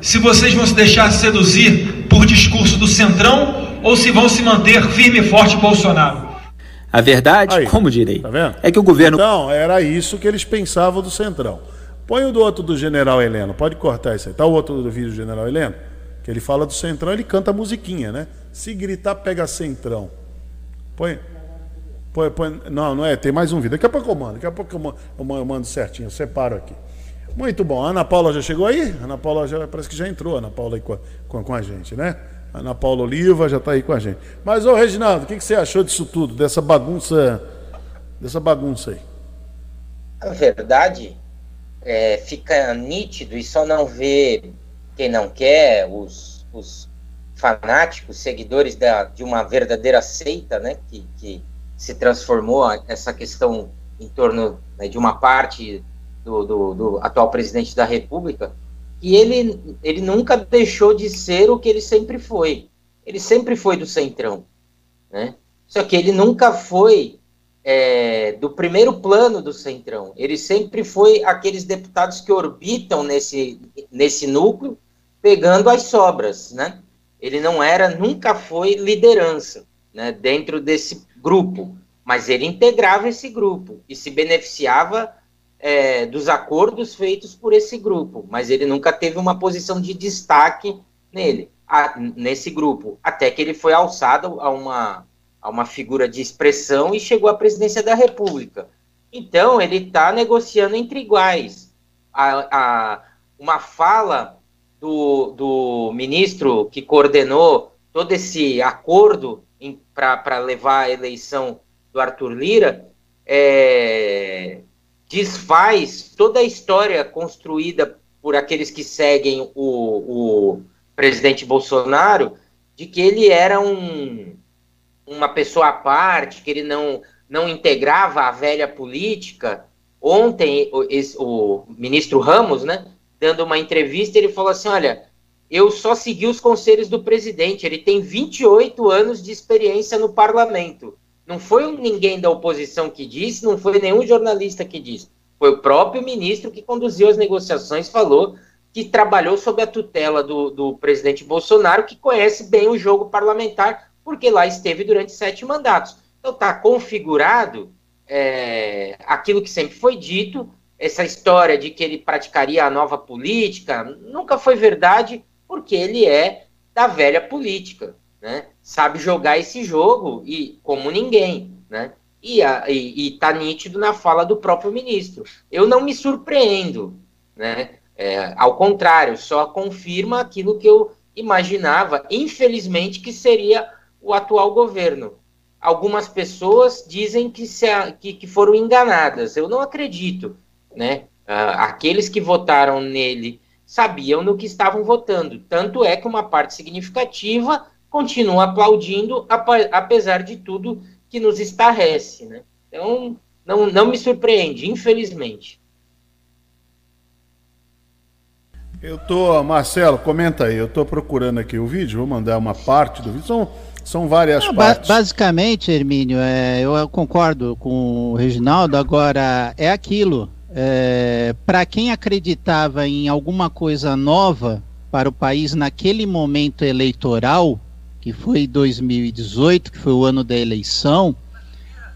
se vocês vão se deixar seduzir por discurso do Centrão ou se vão se manter firme e forte Bolsonaro. A verdade, Aí, como direi, tá é que o governo. Então, era isso que eles pensavam do Centrão. Põe o do outro do General Heleno, pode cortar isso aí. Tá o outro do vídeo do General Heleno? Que ele fala do Centrão, ele canta musiquinha, né? Se gritar, pega Centrão. Põe. Põe, põe. Não, não é, tem mais um vídeo. Daqui a pouco eu mando, daqui a pouco eu mando, eu mando certinho, eu separo aqui. Muito bom. A Ana Paula já chegou aí? A Ana Paula já, parece que já entrou, a Ana Paula aí com, com, com a gente, né? A Ana Paula Oliva já está aí com a gente. Mas, ô Reginaldo, o que, que você achou disso tudo, dessa bagunça, dessa bagunça aí? A verdade é, fica nítido e só não vê quem não quer, os, os fanáticos, seguidores da, de uma verdadeira seita, né? Que, que se transformou essa questão em torno né, de uma parte do, do, do, atual presidente da República, que ele, ele nunca deixou de ser o que ele sempre foi. Ele sempre foi do centrão, né? Só que ele nunca foi é, do primeiro plano do centrão. Ele sempre foi aqueles deputados que orbitam nesse, nesse núcleo, pegando as sobras, né? Ele não era, nunca foi liderança, né? Dentro desse grupo, mas ele integrava esse grupo e se beneficiava é, dos acordos feitos por esse grupo, mas ele nunca teve uma posição de destaque nele, a, nesse grupo, até que ele foi alçado a uma, a uma figura de expressão e chegou à presidência da República. Então, ele está negociando entre iguais. A, a, uma fala do, do ministro que coordenou todo esse acordo para levar a eleição do Arthur Lira é, desfaz toda a história construída por aqueles que seguem o, o presidente Bolsonaro de que ele era um, uma pessoa à parte, que ele não, não integrava a velha política. Ontem, o, esse, o ministro Ramos, né, dando uma entrevista, ele falou assim: olha, eu só segui os conselhos do presidente, ele tem 28 anos de experiência no parlamento. Não foi ninguém da oposição que disse, não foi nenhum jornalista que disse. Foi o próprio ministro que conduziu as negociações, falou que trabalhou sob a tutela do, do presidente Bolsonaro, que conhece bem o jogo parlamentar, porque lá esteve durante sete mandatos. Então está configurado é, aquilo que sempre foi dito, essa história de que ele praticaria a nova política, nunca foi verdade, porque ele é da velha política, né? sabe jogar esse jogo e como ninguém, né? E, a, e, e tá nítido na fala do próprio ministro. Eu não me surpreendo, né? É, ao contrário, só confirma aquilo que eu imaginava, infelizmente, que seria o atual governo. Algumas pessoas dizem que, se, que, que foram enganadas. Eu não acredito, né? Ah, aqueles que votaram nele sabiam no que estavam votando. Tanto é que uma parte significativa continua aplaudindo, apesar de tudo que nos estarrece. Né? Então, não, não me surpreende, infelizmente. Eu tô, Marcelo, comenta aí. Eu tô procurando aqui o vídeo, vou mandar uma parte do vídeo. São, são várias Não, partes. Ba basicamente, Hermínio, é, eu concordo com o Reginaldo. Agora, é aquilo. É, para quem acreditava em alguma coisa nova para o país naquele momento eleitoral, que foi 2018, que foi o ano da eleição,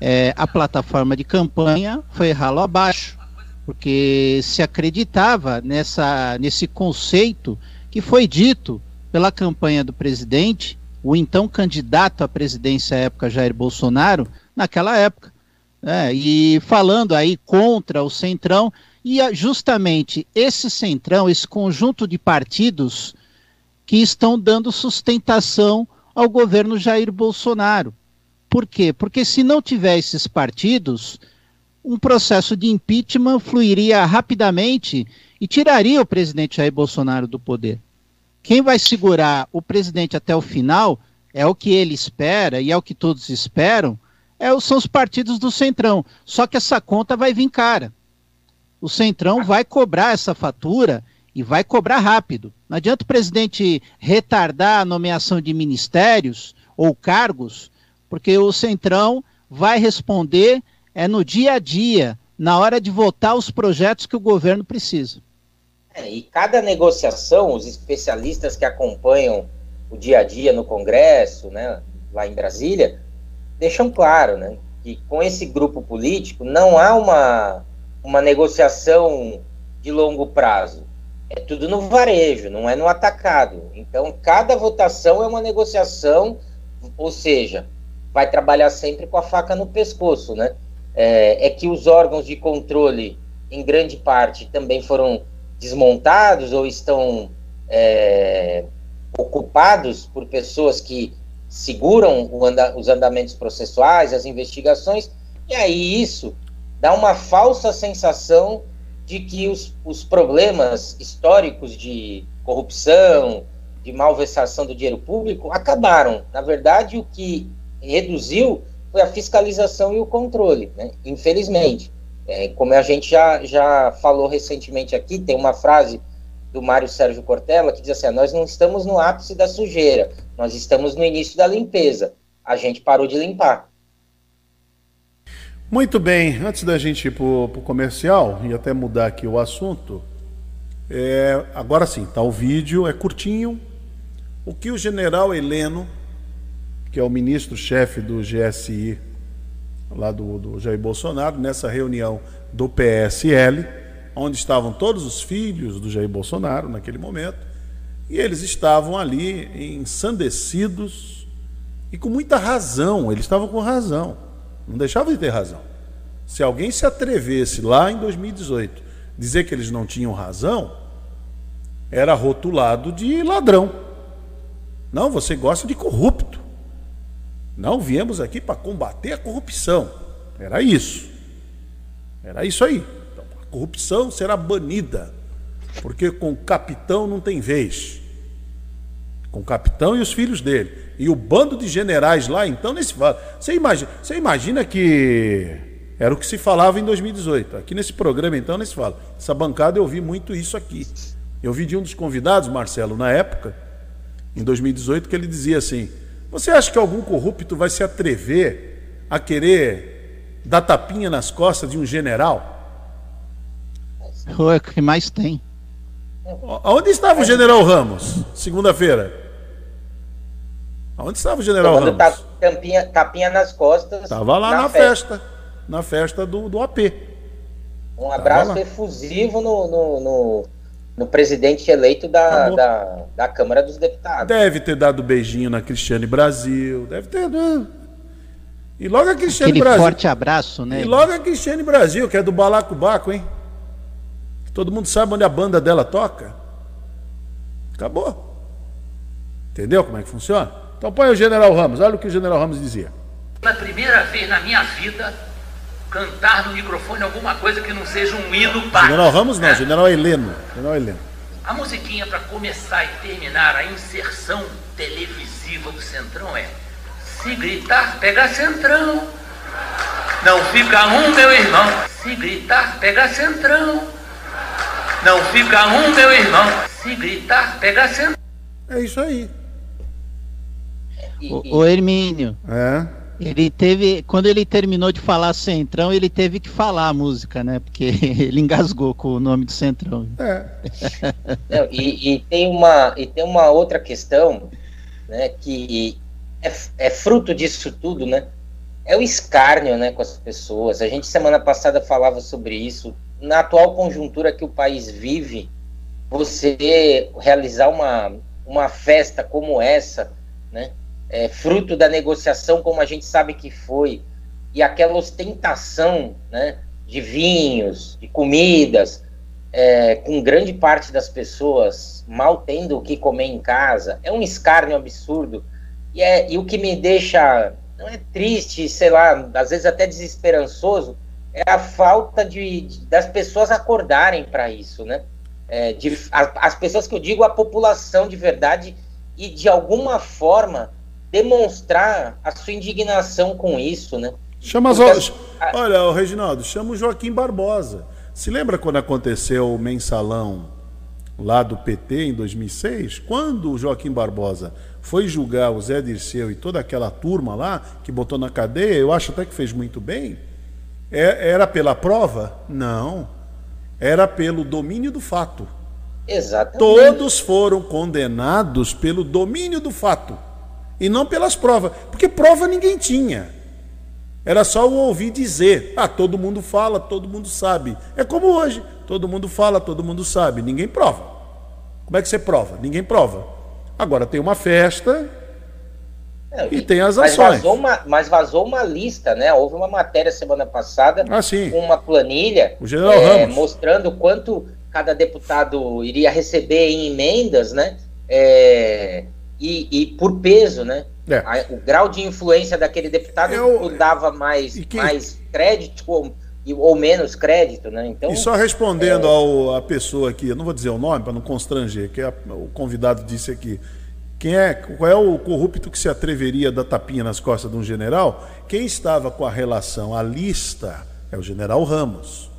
é, a plataforma de campanha foi ralo abaixo, porque se acreditava nessa, nesse conceito que foi dito pela campanha do presidente, o então candidato à presidência à época, Jair Bolsonaro, naquela época. É, e falando aí contra o Centrão, e justamente esse Centrão, esse conjunto de partidos que estão dando sustentação ao governo Jair Bolsonaro. Por quê? Porque se não tiver esses partidos, um processo de impeachment fluiria rapidamente e tiraria o presidente Jair Bolsonaro do poder. Quem vai segurar o presidente até o final é o que ele espera e é o que todos esperam, é, são os partidos do Centrão. Só que essa conta vai vir cara. O Centrão vai cobrar essa fatura e vai cobrar rápido. Não adianta o presidente retardar a nomeação de ministérios ou cargos, porque o Centrão vai responder é no dia a dia, na hora de votar os projetos que o governo precisa. É, e cada negociação, os especialistas que acompanham o dia a dia no Congresso, né, lá em Brasília, deixam claro né, que com esse grupo político não há uma, uma negociação de longo prazo. É tudo no varejo, não é no atacado. Então, cada votação é uma negociação, ou seja, vai trabalhar sempre com a faca no pescoço, né? É, é que os órgãos de controle, em grande parte, também foram desmontados ou estão é, ocupados por pessoas que seguram anda, os andamentos processuais, as investigações, e aí isso dá uma falsa sensação de que os, os problemas históricos de corrupção, de malversação do dinheiro público acabaram. Na verdade, o que reduziu foi a fiscalização e o controle, né? infelizmente. É, como a gente já, já falou recentemente aqui, tem uma frase do Mário Sérgio Cortella que diz assim: nós não estamos no ápice da sujeira, nós estamos no início da limpeza. A gente parou de limpar. Muito bem, antes da gente ir para o comercial e até mudar aqui o assunto, é, agora sim, tá o vídeo, é curtinho. O que o general Heleno, que é o ministro-chefe do GSI, lá do, do Jair Bolsonaro, nessa reunião do PSL, onde estavam todos os filhos do Jair Bolsonaro naquele momento, e eles estavam ali ensandecidos e com muita razão, eles estavam com razão, não deixavam de ter razão. Se alguém se atrevesse lá em 2018 dizer que eles não tinham razão, era rotulado de ladrão. Não, você gosta de corrupto. Não viemos aqui para combater a corrupção. Era isso. Era isso aí. Então, a corrupção será banida, porque com capitão não tem vez. Com o capitão e os filhos dele. E o bando de generais lá, então, nesse. Você imagina, você imagina que era o que se falava em 2018. Aqui nesse programa, então, nesse fala. Essa bancada eu ouvi muito isso aqui. Eu vi de um dos convidados, Marcelo, na época, em 2018, que ele dizia assim: Você acha que algum corrupto vai se atrever a querer dar tapinha nas costas de um general? É o que mais tem. Onde estava o general Ramos, segunda-feira? Onde estava o general Tomando Ramos? Tapinha, tapinha nas costas. Estava lá na, na festa. festa. Na festa do, do AP. Um abraço efusivo no, no, no, no, presidente eleito da, da, da, Câmara dos Deputados. Deve ter dado beijinho na Cristiane Brasil. Deve ter. Né? E logo a Cristiane Aquele Brasil. forte abraço, né? E logo a Cristiane Brasil, que é do Balacobaco, hein? Todo mundo sabe onde a banda dela toca. Acabou. Entendeu como é que funciona? Então põe o General Ramos, olha o que o General Ramos dizia. Pela primeira vez na minha vida, cantar no microfone alguma coisa que não seja um hino para. General Ramos não, né? General Heleno. General Heleno. A musiquinha para começar e terminar a inserção televisiva do Centrão é Se gritar, pega Centrão. Não fica um, meu irmão. Se gritar, pega Centrão. Não fica um, meu irmão. Se gritar, pega centro. É isso aí. O, o Hermínio. É. Ele teve, quando ele terminou de falar Centrão, ele teve que falar a música, né? Porque ele engasgou com o nome do Centrão. É. Não, e, e, tem uma, e tem uma outra questão, né? Que é, é fruto disso tudo, né? É o escárnio, né? Com as pessoas. A gente semana passada falava sobre isso na atual conjuntura que o país vive, você realizar uma, uma festa como essa, né, é, fruto da negociação como a gente sabe que foi, e aquela ostentação né, de vinhos, de comidas, é, com grande parte das pessoas mal tendo o que comer em casa, é um escárnio absurdo. E, é, e o que me deixa, não é triste, sei lá, às vezes até desesperançoso, é a falta de, de das pessoas acordarem para isso, né? É, de, as pessoas que eu digo, a população de verdade e de alguma forma demonstrar a sua indignação com isso, né? Chama as, as, olha, o Reginaldo, chama o Joaquim Barbosa. Se lembra quando aconteceu o mensalão lá do PT em 2006? Quando o Joaquim Barbosa foi julgar o Zé Dirceu e toda aquela turma lá que botou na cadeia, eu acho até que fez muito bem. É, era pela prova? Não. Era pelo domínio do fato. Exatamente. Todos foram condenados pelo domínio do fato e não pelas provas, porque prova ninguém tinha. Era só o ouvir dizer. Ah, todo mundo fala, todo mundo sabe. É como hoje. Todo mundo fala, todo mundo sabe. Ninguém prova. Como é que você prova? Ninguém prova. Agora tem uma festa é, e, e, tem as ações. Mas vazou, uma, mas vazou uma lista, né? Houve uma matéria semana passada ah, com uma planilha é, mostrando quanto cada deputado iria receber em emendas, né? É, e, e por peso, né? É. O grau de influência daquele deputado Eu, dava mais, que... mais crédito ou, ou, menos crédito, né? Então, e só respondendo é... ao, a pessoa aqui, eu não vou dizer o nome para não constranger, que é, o convidado disse aqui. Quem é, qual é o corrupto que se atreveria a dar tapinha nas costas de um general? Quem estava com a relação, a lista, é o general Ramos.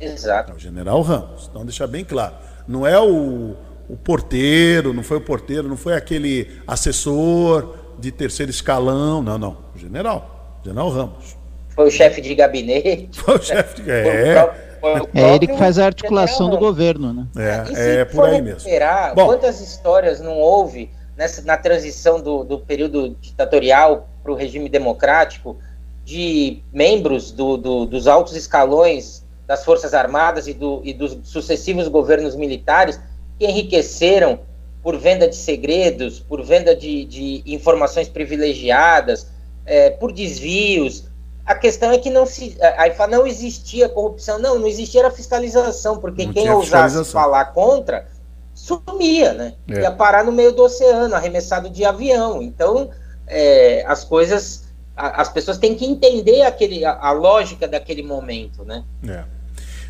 Exato. É o general Ramos. Então, deixar bem claro. Não é o, o porteiro, não foi o porteiro, não foi aquele assessor, de terceiro escalão. Não, não. O general. General Ramos. Foi o chefe de gabinete. Foi o chefe de. É. é ele que faz a articulação do governo, né? É, é por aí mesmo. Bom, quantas histórias não houve nessa, na transição do, do período ditatorial para o regime democrático de membros do, do, dos altos escalões das Forças Armadas e, do, e dos sucessivos governos militares que enriqueceram por venda de segredos, por venda de, de informações privilegiadas, é, por desvios. A questão é que não se. Aí fala, não existia corrupção. Não, não existia a fiscalização, porque não quem ousasse falar contra sumia, né? É. Ia parar no meio do oceano, arremessado de avião. Então, é, as coisas. A, as pessoas têm que entender aquele, a, a lógica daquele momento, né? É.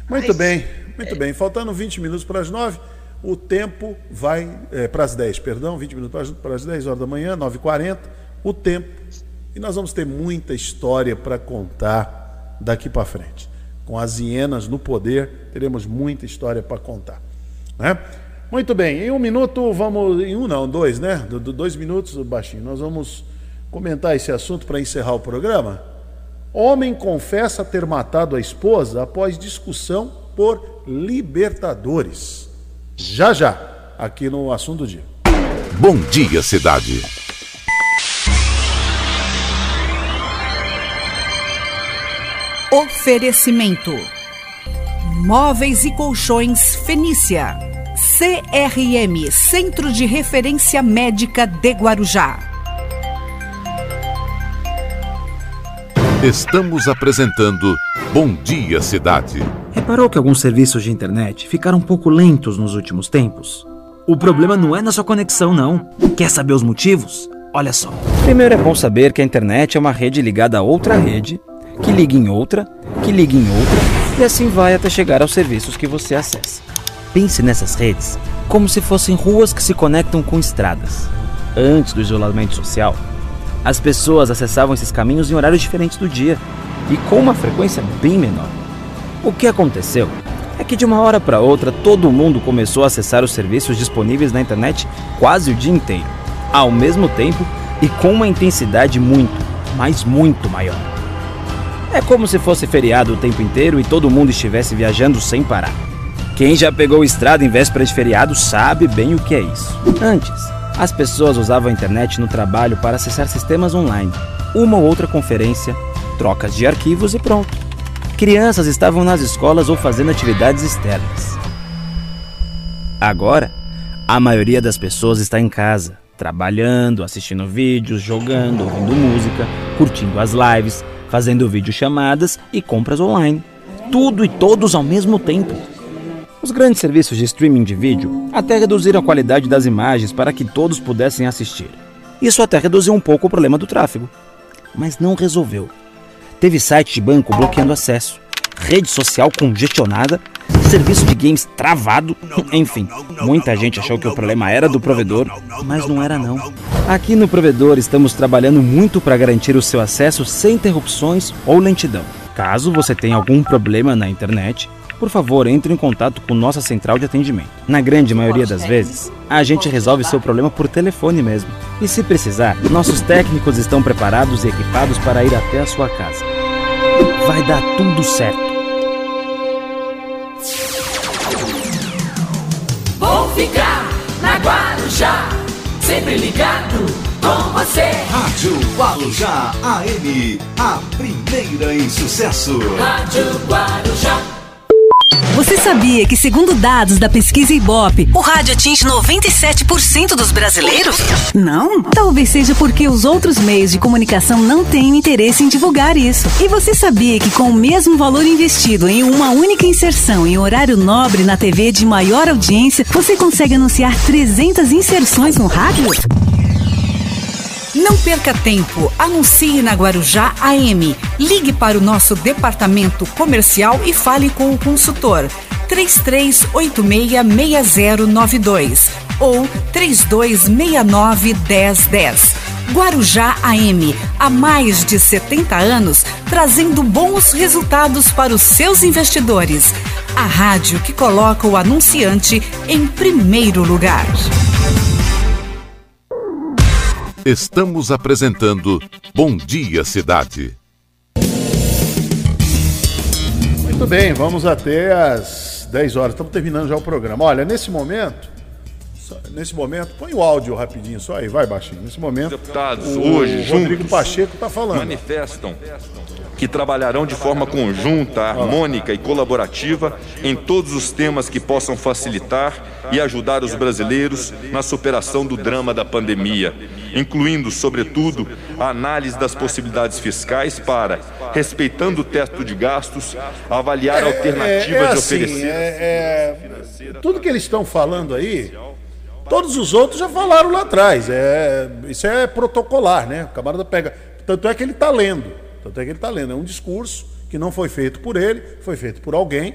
Muito Mas, bem, muito bem. Faltando 20 minutos para as 9. O tempo vai é, para as 10, perdão, 20 minutos para as 10 horas da manhã, 9h40. O tempo. E nós vamos ter muita história para contar daqui para frente. Com as hienas no poder, teremos muita história para contar. Né? Muito bem, em um minuto vamos. Em um não, dois, né? Do, do dois minutos, baixinho. Nós vamos comentar esse assunto para encerrar o programa. Homem confessa ter matado a esposa após discussão por Libertadores já já, aqui no Assunto do Dia. Bom dia, cidade. Oferecimento: Móveis e Colchões Fenícia. CRM Centro de Referência Médica de Guarujá. Estamos apresentando Bom Dia Cidade. Reparou que alguns serviços de internet ficaram um pouco lentos nos últimos tempos? O problema não é na sua conexão, não. Quer saber os motivos? Olha só. Primeiro é bom saber que a internet é uma rede ligada a outra rede, que liga em outra, que liga em outra, e assim vai até chegar aos serviços que você acessa. Pense nessas redes como se fossem ruas que se conectam com estradas. Antes do isolamento social, as pessoas acessavam esses caminhos em horários diferentes do dia e com uma frequência bem menor. O que aconteceu é que de uma hora para outra todo mundo começou a acessar os serviços disponíveis na internet quase o dia inteiro, ao mesmo tempo e com uma intensidade muito, mas muito maior. É como se fosse feriado o tempo inteiro e todo mundo estivesse viajando sem parar. Quem já pegou estrada em véspera de feriado sabe bem o que é isso. Antes, as pessoas usavam a internet no trabalho para acessar sistemas online, uma ou outra conferência, trocas de arquivos e pronto. Crianças estavam nas escolas ou fazendo atividades externas. Agora, a maioria das pessoas está em casa, trabalhando, assistindo vídeos, jogando, ouvindo música, curtindo as lives, fazendo videochamadas e compras online. Tudo e todos ao mesmo tempo. Os grandes serviços de streaming de vídeo até reduziram a qualidade das imagens para que todos pudessem assistir. Isso até reduziu um pouco o problema do tráfego, mas não resolveu. Teve site de banco bloqueando acesso. rede social congestionada, serviço de games travado, enfim, muita gente achou que o problema era do provedor, mas não era não. Aqui no provedor estamos trabalhando muito para garantir o seu acesso sem interrupções ou lentidão. Caso você tenha algum problema na internet, por favor, entre em contato com nossa central de atendimento. Na grande maioria das vezes, a gente resolve seu problema por telefone mesmo. E se precisar, nossos técnicos estão preparados e equipados para ir até a sua casa. Vai dar tudo certo. Vou ficar na Guarujá, sempre ligado com você. Rádio Guarujá AM, a primeira em sucesso. Rádio Guarujá. Você sabia que, segundo dados da pesquisa Ibope, o rádio atinge 97% dos brasileiros? Não? Talvez seja porque os outros meios de comunicação não têm interesse em divulgar isso. E você sabia que, com o mesmo valor investido em uma única inserção em horário nobre na TV de maior audiência, você consegue anunciar 300 inserções no rádio? Não perca tempo. Anuncie na Guarujá AM. Ligue para o nosso departamento comercial e fale com o consultor. 33866092 ou 32691010. Guarujá AM, há mais de 70 anos, trazendo bons resultados para os seus investidores. A rádio que coloca o anunciante em primeiro lugar. Estamos apresentando Bom Dia Cidade. Muito bem, vamos até às 10 horas. Estamos terminando já o programa. Olha, nesse momento, nesse momento, põe o áudio rapidinho só aí, vai baixinho. Nesse momento, Deputados, o hoje, Rodrigo juntos, Pacheco está falando. manifestam que trabalharão de forma conjunta, harmônica e colaborativa em todos os temas que possam facilitar e ajudar os brasileiros na superação do drama da pandemia, incluindo, sobretudo, a análise das possibilidades fiscais para, respeitando o teto de gastos, avaliar alternativas é de assim, oferecer. é- é- tudo que eles estão falando aí, todos os outros já falaram lá atrás. É, isso é protocolar, né? O camarada pega. Tanto é que ele está lendo. Tanto é que ele está lendo. É um discurso que não foi feito por ele, foi feito por alguém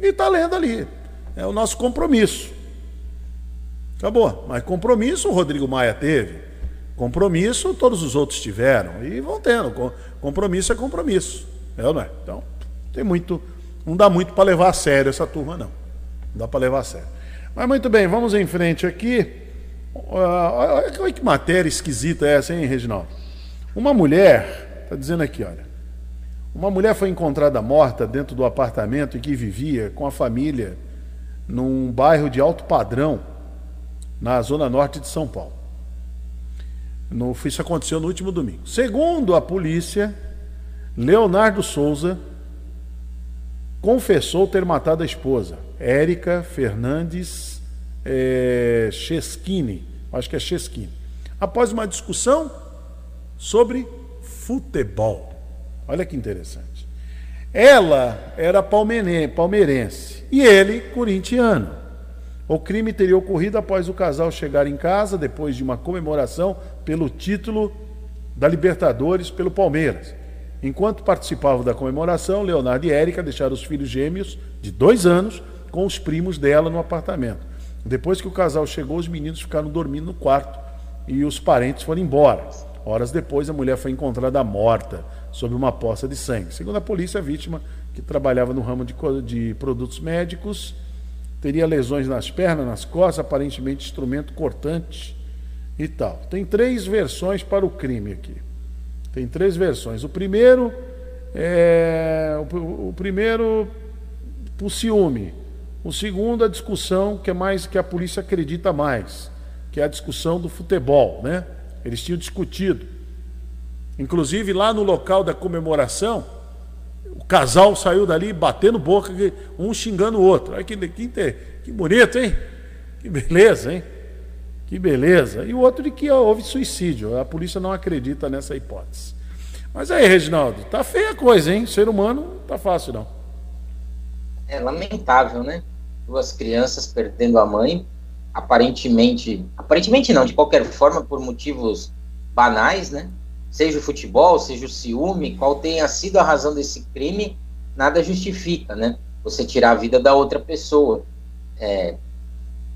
e está lendo ali. É o nosso compromisso. Acabou. Mas compromisso o Rodrigo Maia teve. Compromisso todos os outros tiveram. E vão tendo. Com- Compromisso é compromisso. É ou não é? Então, tem muito. Não dá muito para levar a sério essa turma, não. Não dá para levar a sério. Mas muito bem, vamos em frente aqui. Ah, Olha, olha que matéria esquisita é essa, hein, Reginaldo? Uma mulher, está dizendo aqui, olha. Uma mulher foi encontrada morta dentro do apartamento em que vivia com a família num bairro de alto padrão, na zona norte de São Paulo. No, isso aconteceu no último domingo. Segundo a polícia, Leonardo Souza confessou ter matado a esposa, Érica Fernandes é, Cheschini, acho que é Cheschini, após uma discussão sobre futebol. Olha que interessante. Ela era palmeire- palmeirense e ele corintiano. O crime teria ocorrido após o casal chegar em casa depois de uma comemoração pelo título da Libertadores pelo Palmeiras. Enquanto participavam da comemoração, Leonardo e Érica deixaram os filhos gêmeos de dois anos com os primos dela no apartamento. Depois que o casal chegou, os meninos ficaram dormindo no quarto e os parentes foram embora. Horas depois, a mulher foi encontrada morta sob uma poça de sangue. Segundo a polícia, a vítima, que trabalhava no ramo de, de produtos médicos, teria lesões nas pernas, nas costas, aparentemente instrumento cortante e tal. Tem três versões para o crime aqui. Tem três versões. O primeiro é o, o primeiro por ciúme. O segundo a discussão que é mais que a polícia acredita mais, que é a discussão do futebol, né? Eles tinham discutido. Inclusive lá no local da comemoração, o casal saiu dali batendo boca, um xingando o outro. Olha que, que, que bonito, hein? Que beleza, hein? Que beleza. E o outro de que houve suicídio. A polícia não acredita nessa hipótese. Mas aí, Reginaldo, tá feia a coisa, hein? Ser humano tá fácil, não. É lamentável, né? Duas crianças perdendo a mãe, aparentemente, aparentemente não, de qualquer forma, por motivos banais, né? Seja o futebol, seja o ciúme, qual tenha sido a razão desse crime, nada justifica, né? Você tirar a vida da outra pessoa. É,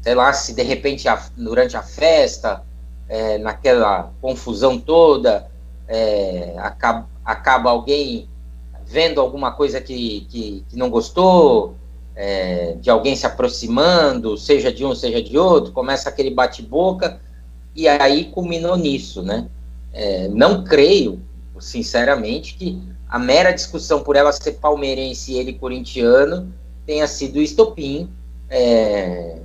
sei lá, se de repente a, durante a festa, é, naquela confusão toda, é, acaba, acaba alguém vendo alguma coisa que, que, que não gostou, é, de alguém se aproximando, seja de um, seja de outro, começa aquele bate-boca, e aí culminou nisso, né? É, não creio, sinceramente, que a mera discussão por ela ser palmeirense e ele corintiano tenha sido o estopim é,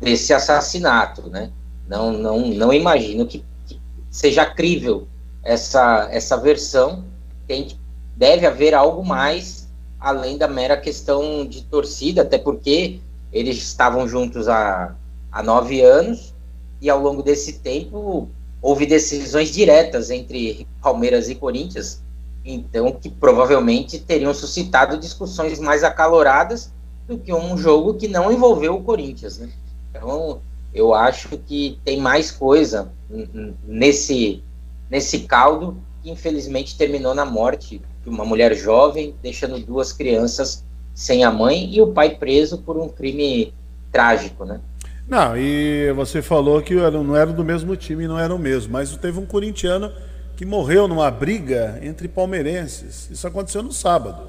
desse assassinato, né? Não, não, não imagino que, que seja crível essa, essa versão. Tem, deve haver algo mais além da mera questão de torcida, até porque eles estavam juntos há, há nove anos e ao longo desse tempo houve decisões diretas entre Palmeiras e Corinthians, então que provavelmente teriam suscitado discussões mais acaloradas do que um jogo que não envolveu o Corinthians, né? Então, eu acho que tem mais coisa nesse, nesse caldo que infelizmente terminou na morte uma mulher jovem, deixando duas crianças sem a mãe e o pai preso por um crime trágico, né? Não, e você falou que não era do mesmo time, não era o mesmo, mas teve um corintiano que morreu numa briga entre palmeirenses. Isso aconteceu no sábado.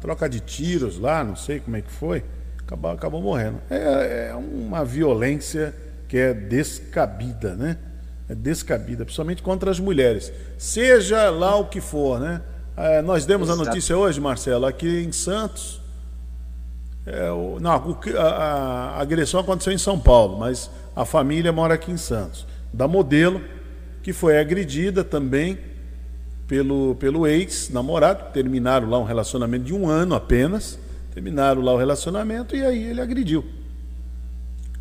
Troca de tiros lá, não sei como é que foi acabou, acabou morrendo. É, é uma violência que é descabida, né? É descabida, principalmente contra as mulheres. Seja lá o que for, né? É, nós demos Exato. a notícia hoje, Marcelo, aqui em Santos. É, o, não, a, a, a, agressão aconteceu em São Paulo, mas a família mora aqui em Santos. Da modelo, que foi agredida também pelo, pelo ex-namorado, terminaram lá um relacionamento de um ano apenas. Terminaram lá o relacionamento e aí ele agrediu.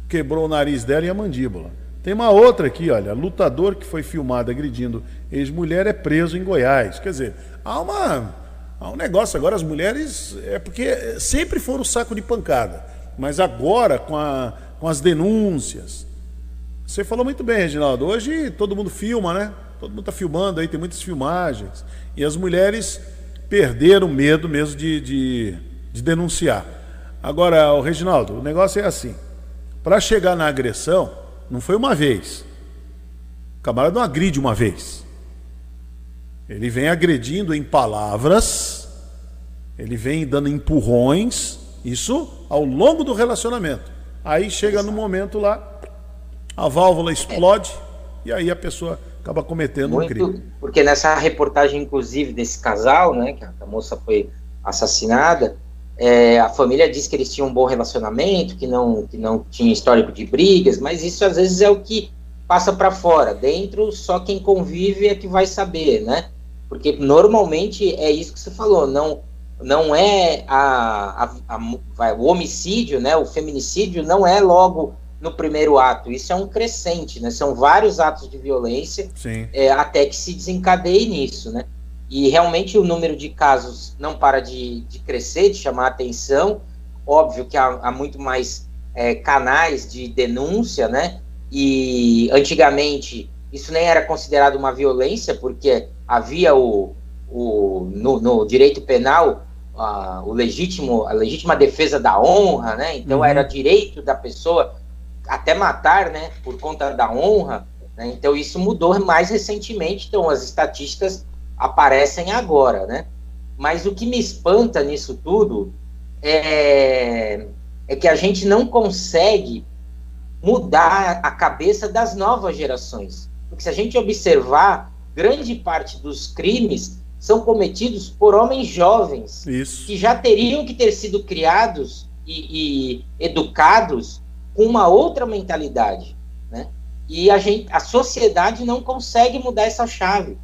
Quebrou o nariz dela e a mandíbula. Tem uma outra aqui, olha, lutador que foi filmado agredindo ex-mulher é preso em Goiás. Quer dizer, há uma há um negócio agora as mulheres é porque sempre foram saco de pancada, mas agora com, a, com as denúncias. Você falou muito bem, Reginaldo. Hoje todo mundo filma, né? Todo mundo está filmando aí, tem muitas filmagens. E as mulheres perderam medo mesmo de, de de denunciar. Agora, o Reginaldo, o negócio é assim: para chegar na agressão, não foi uma vez. O camarada não agride uma vez. Ele vem agredindo em palavras, ele vem dando empurrões, isso ao longo do relacionamento. Aí chega no momento lá, a válvula explode e aí a pessoa acaba cometendo Muito, um crime. Porque nessa reportagem, inclusive, desse casal, né, que a moça foi assassinada, é, a família diz que eles tinham um bom relacionamento, que não, que não tinha histórico de brigas, mas isso às vezes é o que passa para fora. Dentro, só quem convive é que vai saber, né? Porque normalmente é isso que você falou, não não é a, a, a, o homicídio, né? O feminicídio não é logo no primeiro ato. Isso é um crescente, né? São vários atos de violência é, até que se desencadeie nisso, né? E realmente o número de casos não para de, de crescer, de chamar atenção. Óbvio que há, há muito mais é, canais de denúncia, né? E antigamente isso nem era considerado uma violência, porque havia o, o no, no direito penal a, o legítimo, a legítima defesa da honra, né? Então uhum. era direito da pessoa até matar, né? Por conta da honra. Né? Então isso mudou mais recentemente. Então as estatísticas aparecem agora, né? Mas o que me espanta nisso tudo é, é que a gente não consegue mudar a cabeça das novas gerações. Porque se a gente observar, grande parte dos crimes são cometidos por homens jovens Isso. que já teriam que ter sido criados e, e educados com uma outra mentalidade, né? E a gente, a sociedade não consegue mudar essa chave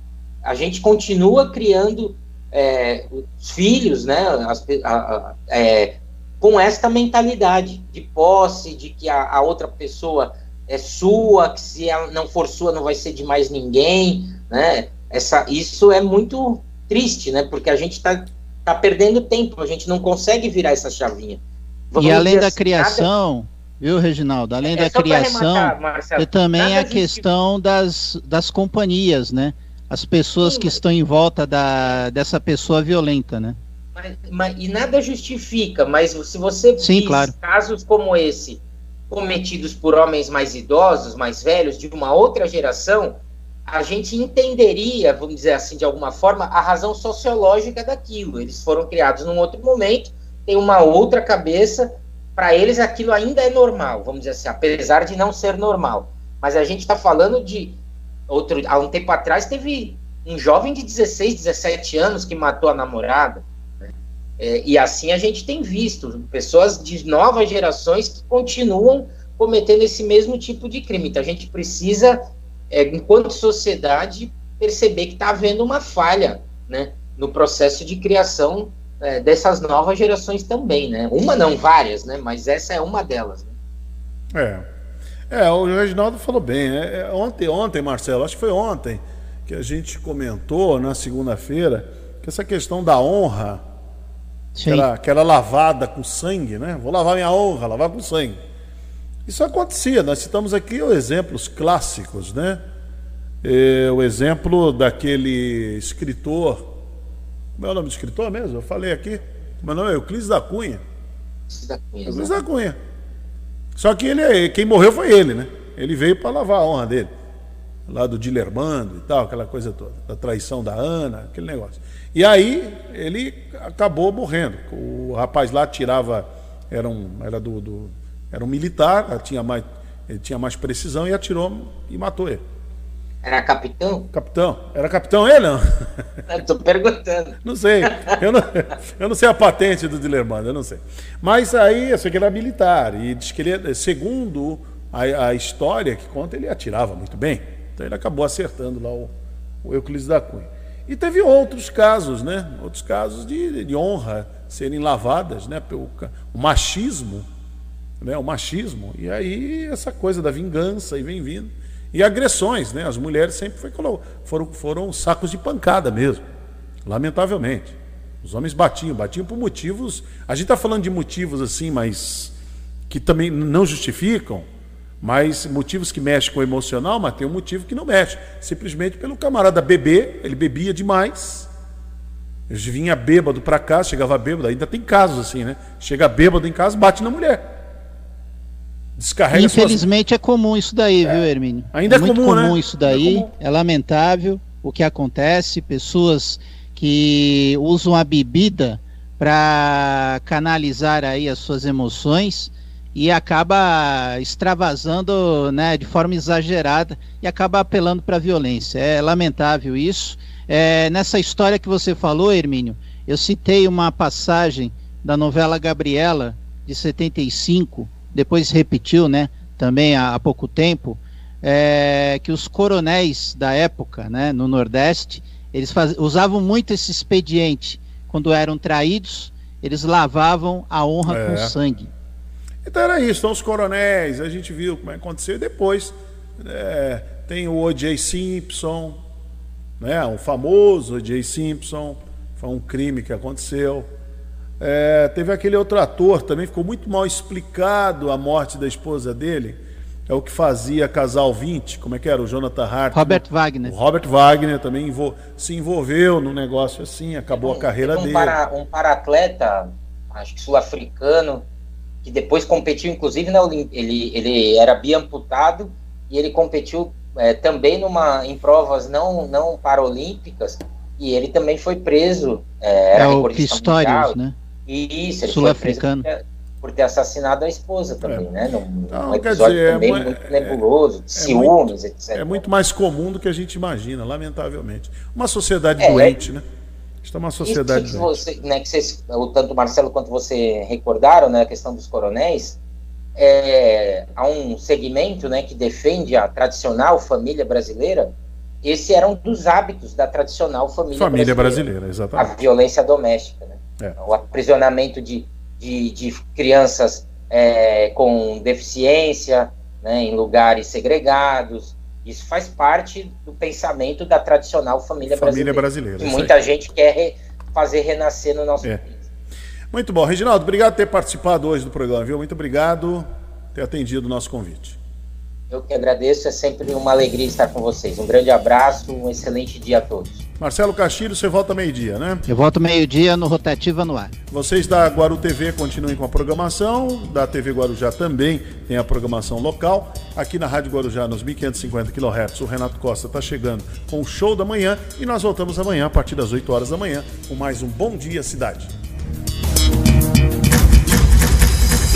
a gente continua criando é, os filhos, né, as, a, a, é, com esta mentalidade de posse, de que a, a, outra pessoa é sua, que se ela não for sua não vai ser de mais ninguém, né? Essa, isso é muito triste, né? Porque a gente está tá perdendo tempo, a gente não consegue virar essa chavinha. Vamos e além da assim, criação, nada... viu, Reginaldo? Além é, da criação, arrematar, também a questão das, das companhias, né? As pessoas Sim. que estão em volta da, dessa pessoa violenta, né? Mas, mas, e nada justifica, mas se você Sim, claro. casos como esse cometidos por homens mais idosos, mais velhos, de uma outra geração, a gente entenderia, vamos dizer assim, de alguma forma, a razão sociológica daquilo. Eles foram criados num outro momento, tem uma outra cabeça, para eles aquilo ainda é normal, vamos dizer assim, apesar de não ser normal. Mas a gente está falando de outro, há um tempo atrás teve um jovem de 16, 17 anos que matou a namorada. Né? É, e assim a gente tem visto pessoas de novas gerações que continuam cometendo esse mesmo tipo de crime. Então a gente precisa, é, enquanto sociedade, perceber que está havendo uma falha né, no processo de criação é, dessas novas gerações também. Né? Uma não, várias, né? mas essa é uma delas. Né? É. É, o Reginaldo falou bem. Né? Ontem, ontem, Marcelo, acho que foi ontem que a gente comentou na segunda-feira que essa questão da honra, que era, que era, lavada com sangue, né? Vou lavar minha honra, lavar com sangue. Isso acontecia, nós citamos aqui exemplos clássicos, né? É, o exemplo daquele escritor, como é o nome do escritor mesmo? Eu falei aqui, meu nome é Euclides da Cunha. Euclides da Cunha. Só que ele, quem morreu foi ele, né? Ele veio para lavar a honra dele lá do Dilermando e tal, aquela coisa toda, da traição da Ana, aquele negócio. E aí ele acabou morrendo. O rapaz lá tirava, era um, era do, do era um militar, tinha mais, ele tinha mais precisão e atirou e matou ele. Era capitão? Capitão. Era capitão ele, não? Estou perguntando. Não sei. Eu não, eu não sei a patente do Dilermando, eu não sei. Mas aí, eu sei que ele era militar. E diz que ele, segundo a, a história que conta, ele atirava muito bem. Então ele acabou acertando lá o, o Euclides da Cunha. E teve outros casos, né? Outros casos de, de honra serem lavadas, né? Pelo, o machismo, né? O machismo. E aí essa coisa da vingança e vem vindo. E agressões, né? As mulheres sempre foi, foram, foram sacos de pancada mesmo, lamentavelmente. Os homens batiam, batiam por motivos. A gente está falando de motivos assim, mas que também não justificam, mas motivos que mexem com o emocional, mas tem um motivo que não mexe. Simplesmente pelo camarada beber, ele bebia demais. Vinha bêbado para casa, chegava bêbado, ainda tem casos assim, né? Chega bêbado em casa, bate na mulher. Descarrega Infelizmente suas... é comum isso daí, é. viu, Hermínio? Ainda é, é muito comum, comum né? isso daí, é, é lamentável o que acontece, pessoas que usam a bebida para canalizar aí as suas emoções e acaba extravasando né, de forma exagerada e acaba apelando para a violência. É lamentável isso. É, nessa história que você falou, Hermínio, eu citei uma passagem da novela Gabriela, de 75, depois repetiu né, também há, há pouco tempo, é, que os coronéis da época, né, no Nordeste, eles faz, usavam muito esse expediente. Quando eram traídos, eles lavavam a honra é. com sangue. Então era isso, então os coronéis, a gente viu como é aconteceu, e depois é, tem o O.J. Simpson, né, o famoso O.J. Simpson, foi um crime que aconteceu. É, teve aquele outro ator também, ficou muito mal explicado a morte da esposa dele, é o que fazia Casal 20, como é que era? O Jonathan Hart. Robert Wagner. O Robert Wagner também envol se envolveu num negócio assim, acabou um, a carreira um dele. Para, um paratleta, acho que sul-africano, que depois competiu, inclusive, na ele, ele era biamputado e ele competiu é, também numa, em provas não, não paralímpicas e ele também foi preso. É, é o Pistorius, né? Isso, ele Sul-africano. Por, por ter assassinado a esposa também, é. né? Num, então, episódio dizer, é também é, muito nebuloso, de ciúmes, muito, etc. É muito mais comum do que a gente imagina, lamentavelmente. Uma sociedade é, doente, né? Está uma sociedade. Isso que, você, né, que vocês, tanto o Marcelo quanto você recordaram, né, a questão dos coronéis, é, há um segmento, né, que defende a tradicional família brasileira. Esse era um dos hábitos da tradicional família, família brasileira, brasileira exatamente. A violência doméstica, né? É. O aprisionamento de, de, de crianças é, com deficiência, né, em lugares segregados, isso faz parte do pensamento da tradicional família, família brasileira. brasileira que muita gente quer re, fazer renascer no nosso é. país. Muito bom. Reginaldo, obrigado por ter participado hoje do programa, viu? Muito obrigado por ter atendido o nosso convite. Eu que agradeço, é sempre uma alegria estar com vocês. Um grande abraço, um excelente dia a todos. Marcelo Castilho, você volta meio-dia, né? Eu volto meio-dia no Rotativa no Ar. Vocês da Guaru TV continuem com a programação, da TV Guarujá também tem a programação local. Aqui na Rádio Guarujá, nos 1550 kHz, o Renato Costa está chegando com o show da manhã e nós voltamos amanhã a partir das 8 horas da manhã com mais um Bom Dia Cidade.